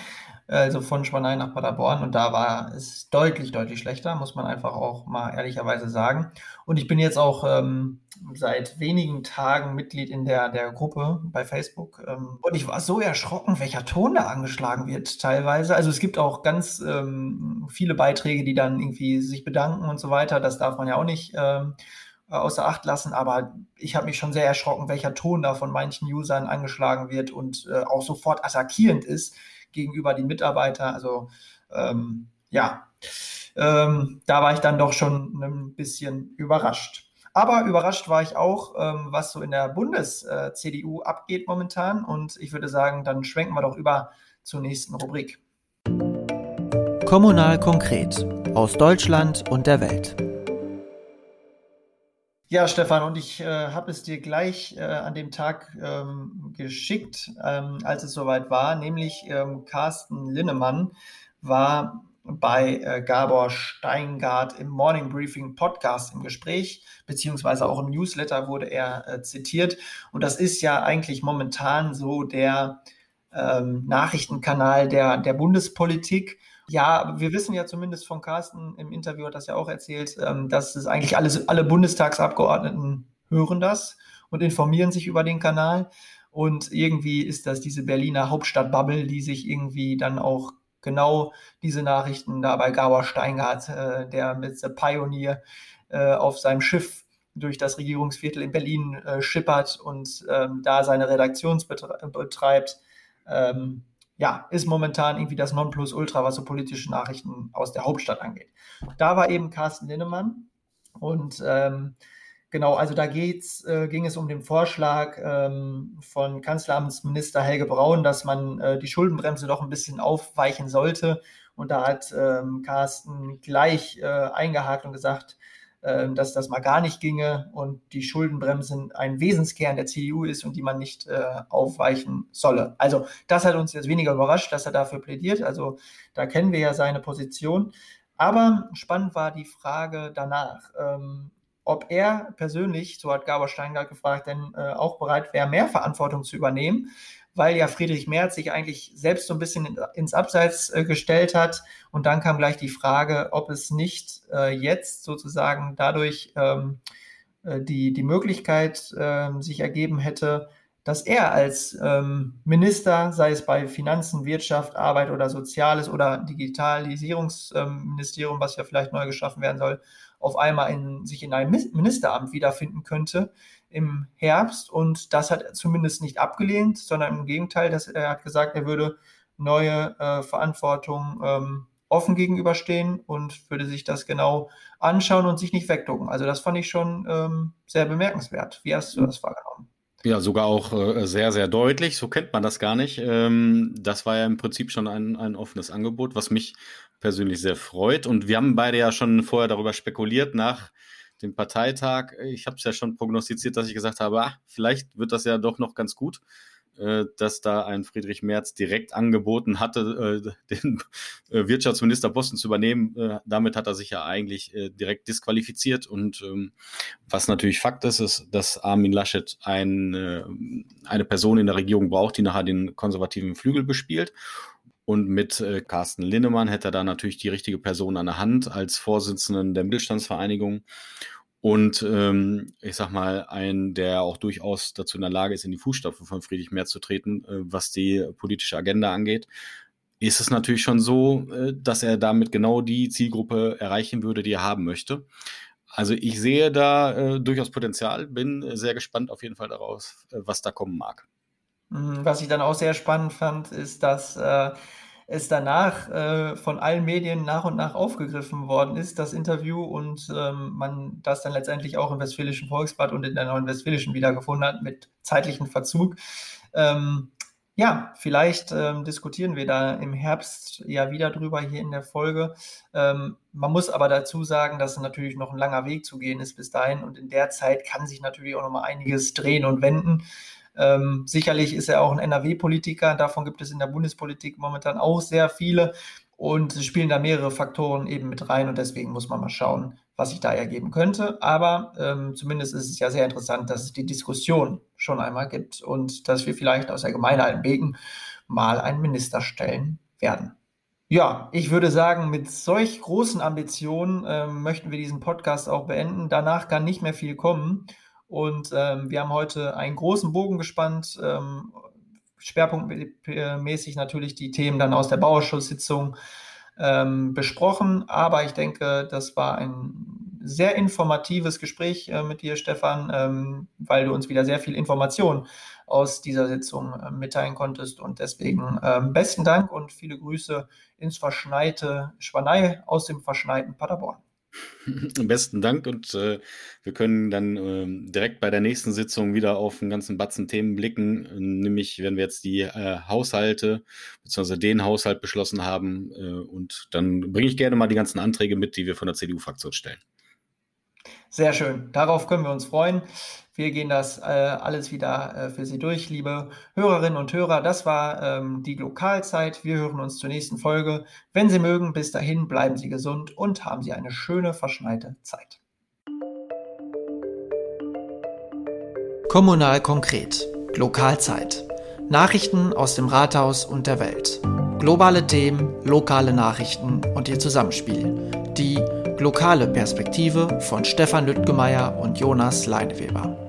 also von Schwanein nach Paderborn und da war es deutlich, deutlich schlechter, muss man einfach auch mal ehrlicherweise sagen. Und ich bin jetzt auch ähm, seit wenigen Tagen Mitglied in der, der Gruppe bei Facebook ähm, und ich war so erschrocken, welcher Ton da angeschlagen wird teilweise. Also es gibt auch ganz ähm, viele Beiträge, die dann irgendwie sich bedanken und so weiter. Das darf man ja auch nicht ähm, außer Acht lassen, aber ich habe mich schon sehr erschrocken, welcher Ton da von manchen Usern angeschlagen wird und äh, auch sofort attackierend ist gegenüber den Mitarbeitern. Also ähm, ja, ähm, da war ich dann doch schon ein bisschen überrascht. Aber überrascht war ich auch, ähm, was so in der Bundes-CDU äh, abgeht momentan. Und ich würde sagen, dann schwenken wir doch über zur nächsten Rubrik. Kommunal konkret aus Deutschland und der Welt. Ja, Stefan, und ich äh, habe es dir gleich äh, an dem Tag ähm, geschickt, ähm, als es soweit war, nämlich ähm, Carsten Linnemann war bei äh, Gabor Steingart im Morning Briefing Podcast im Gespräch, beziehungsweise auch im Newsletter wurde er äh, zitiert. Und das ist ja eigentlich momentan so der ähm, Nachrichtenkanal der, der Bundespolitik. Ja, wir wissen ja zumindest von Carsten im Interview hat das ja auch erzählt, ähm, dass es eigentlich alles, alle Bundestagsabgeordneten hören das und informieren sich über den Kanal. Und irgendwie ist das diese Berliner Hauptstadtbubble, die sich irgendwie dann auch genau diese Nachrichten da bei Gauer Steingart, äh, der mit The Pioneer äh, auf seinem Schiff durch das Regierungsviertel in Berlin äh, schippert und ähm, da seine Redaktion betreibt. Ähm, ja, ist momentan irgendwie das Nonplusultra, was so politische Nachrichten aus der Hauptstadt angeht. Da war eben Carsten Linnemann und ähm, genau, also da geht's, äh, ging es um den Vorschlag ähm, von Kanzleramtsminister Helge Braun, dass man äh, die Schuldenbremse doch ein bisschen aufweichen sollte. Und da hat ähm, Carsten gleich äh, eingehakt und gesagt, ähm, dass das mal gar nicht ginge und die Schuldenbremse ein Wesenskern der CDU ist und die man nicht äh, aufweichen solle. Also das hat uns jetzt weniger überrascht, dass er dafür plädiert. Also da kennen wir ja seine Position. Aber spannend war die Frage danach, ähm, ob er persönlich, so hat Gabor Steingart gefragt, denn äh, auch bereit wäre, mehr Verantwortung zu übernehmen weil ja Friedrich Merz sich eigentlich selbst so ein bisschen ins Abseits äh, gestellt hat. Und dann kam gleich die Frage, ob es nicht äh, jetzt sozusagen dadurch ähm, äh, die, die Möglichkeit ähm, sich ergeben hätte, dass er als ähm, Minister, sei es bei Finanzen, Wirtschaft, Arbeit oder Soziales oder Digitalisierungsministerium, was ja vielleicht neu geschaffen werden soll, auf einmal in, sich in einem Ministeramt wiederfinden könnte im Herbst und das hat er zumindest nicht abgelehnt, sondern im Gegenteil, dass er hat gesagt, er würde neue äh, Verantwortung ähm, offen gegenüberstehen und würde sich das genau anschauen und sich nicht wegducken. Also das fand ich schon ähm, sehr bemerkenswert. Wie hast du das wahrgenommen? Ja, sogar auch äh, sehr, sehr deutlich. So kennt man das gar nicht. Ähm, das war ja im Prinzip schon ein, ein offenes Angebot, was mich persönlich sehr freut. Und wir haben beide ja schon vorher darüber spekuliert, nach dem Parteitag. Ich habe es ja schon prognostiziert, dass ich gesagt habe, ah, vielleicht wird das ja doch noch ganz gut. äh, dass da ein Friedrich Merz direkt angeboten hatte, äh, [LAUGHS] den äh, Wirtschaftsministerposten zu übernehmen. Äh, damit hat er sich ja eigentlich äh, direkt disqualifiziert. Und ähm, was natürlich Fakt ist, ist, dass Armin Laschet ein, äh, eine Person in der Regierung braucht, die nachher den konservativen Flügel bespielt. Und mit äh, Carsten Linnemann hätte er da natürlich die richtige Person an der Hand als Vorsitzenden der Mittelstandsvereinigung. Und ähm, ich sag mal, ein, der auch durchaus dazu in der Lage ist, in die Fußstapfen von Friedrich Merz zu treten, äh, was die politische Agenda angeht, ist es natürlich schon so, äh, dass er damit genau die Zielgruppe erreichen würde, die er haben möchte. Also ich sehe da äh, durchaus Potenzial, bin sehr gespannt auf jeden Fall daraus, äh, was da kommen mag. Mhm, was ich dann auch sehr spannend fand, ist, dass äh, es danach äh, von allen Medien nach und nach aufgegriffen worden ist, das Interview, und ähm, man das dann letztendlich auch im Westfälischen Volksblatt und in der Neuen Westfälischen wiedergefunden hat mit zeitlichem Verzug. Ähm, ja, vielleicht ähm, diskutieren wir da im Herbst ja wieder drüber hier in der Folge. Ähm, man muss aber dazu sagen, dass natürlich noch ein langer Weg zu gehen ist bis dahin und in der Zeit kann sich natürlich auch noch mal einiges drehen und wenden. Ähm, sicherlich ist er auch ein NRW-Politiker, davon gibt es in der Bundespolitik momentan auch sehr viele und spielen da mehrere Faktoren eben mit rein und deswegen muss man mal schauen, was sich da ergeben könnte. Aber ähm, zumindest ist es ja sehr interessant, dass es die Diskussion schon einmal gibt und dass wir vielleicht aus der Altenbeken mal einen Minister stellen werden. Ja, ich würde sagen, mit solch großen Ambitionen ähm, möchten wir diesen Podcast auch beenden. Danach kann nicht mehr viel kommen. Und ähm, wir haben heute einen großen Bogen gespannt, ähm, schwerpunktmäßig natürlich die Themen dann aus der Bauausschusssitzung ähm, besprochen. Aber ich denke, das war ein sehr informatives Gespräch äh, mit dir, Stefan, ähm, weil du uns wieder sehr viel Information aus dieser Sitzung äh, mitteilen konntest. Und deswegen ähm, besten Dank und viele Grüße ins verschneite Schwanei aus dem verschneiten Paderborn. [LAUGHS] Besten Dank und äh, wir können dann äh, direkt bei der nächsten Sitzung wieder auf einen ganzen Batzen Themen blicken, nämlich wenn wir jetzt die äh, Haushalte bzw. den Haushalt beschlossen haben äh, und dann bringe ich gerne mal die ganzen Anträge mit, die wir von der CDU-Fraktion stellen. Sehr schön, darauf können wir uns freuen. Wir gehen das äh, alles wieder äh, für Sie durch, liebe Hörerinnen und Hörer. Das war ähm, die Lokalzeit. Wir hören uns zur nächsten Folge. Wenn Sie mögen, bis dahin bleiben Sie gesund und haben Sie eine schöne, verschneite Zeit. Kommunal konkret. Lokalzeit. Nachrichten aus dem Rathaus und der Welt. Globale Themen, lokale Nachrichten und ihr Zusammenspiel. Die lokale Perspektive von Stefan Lüttgemeier und Jonas Leineweber.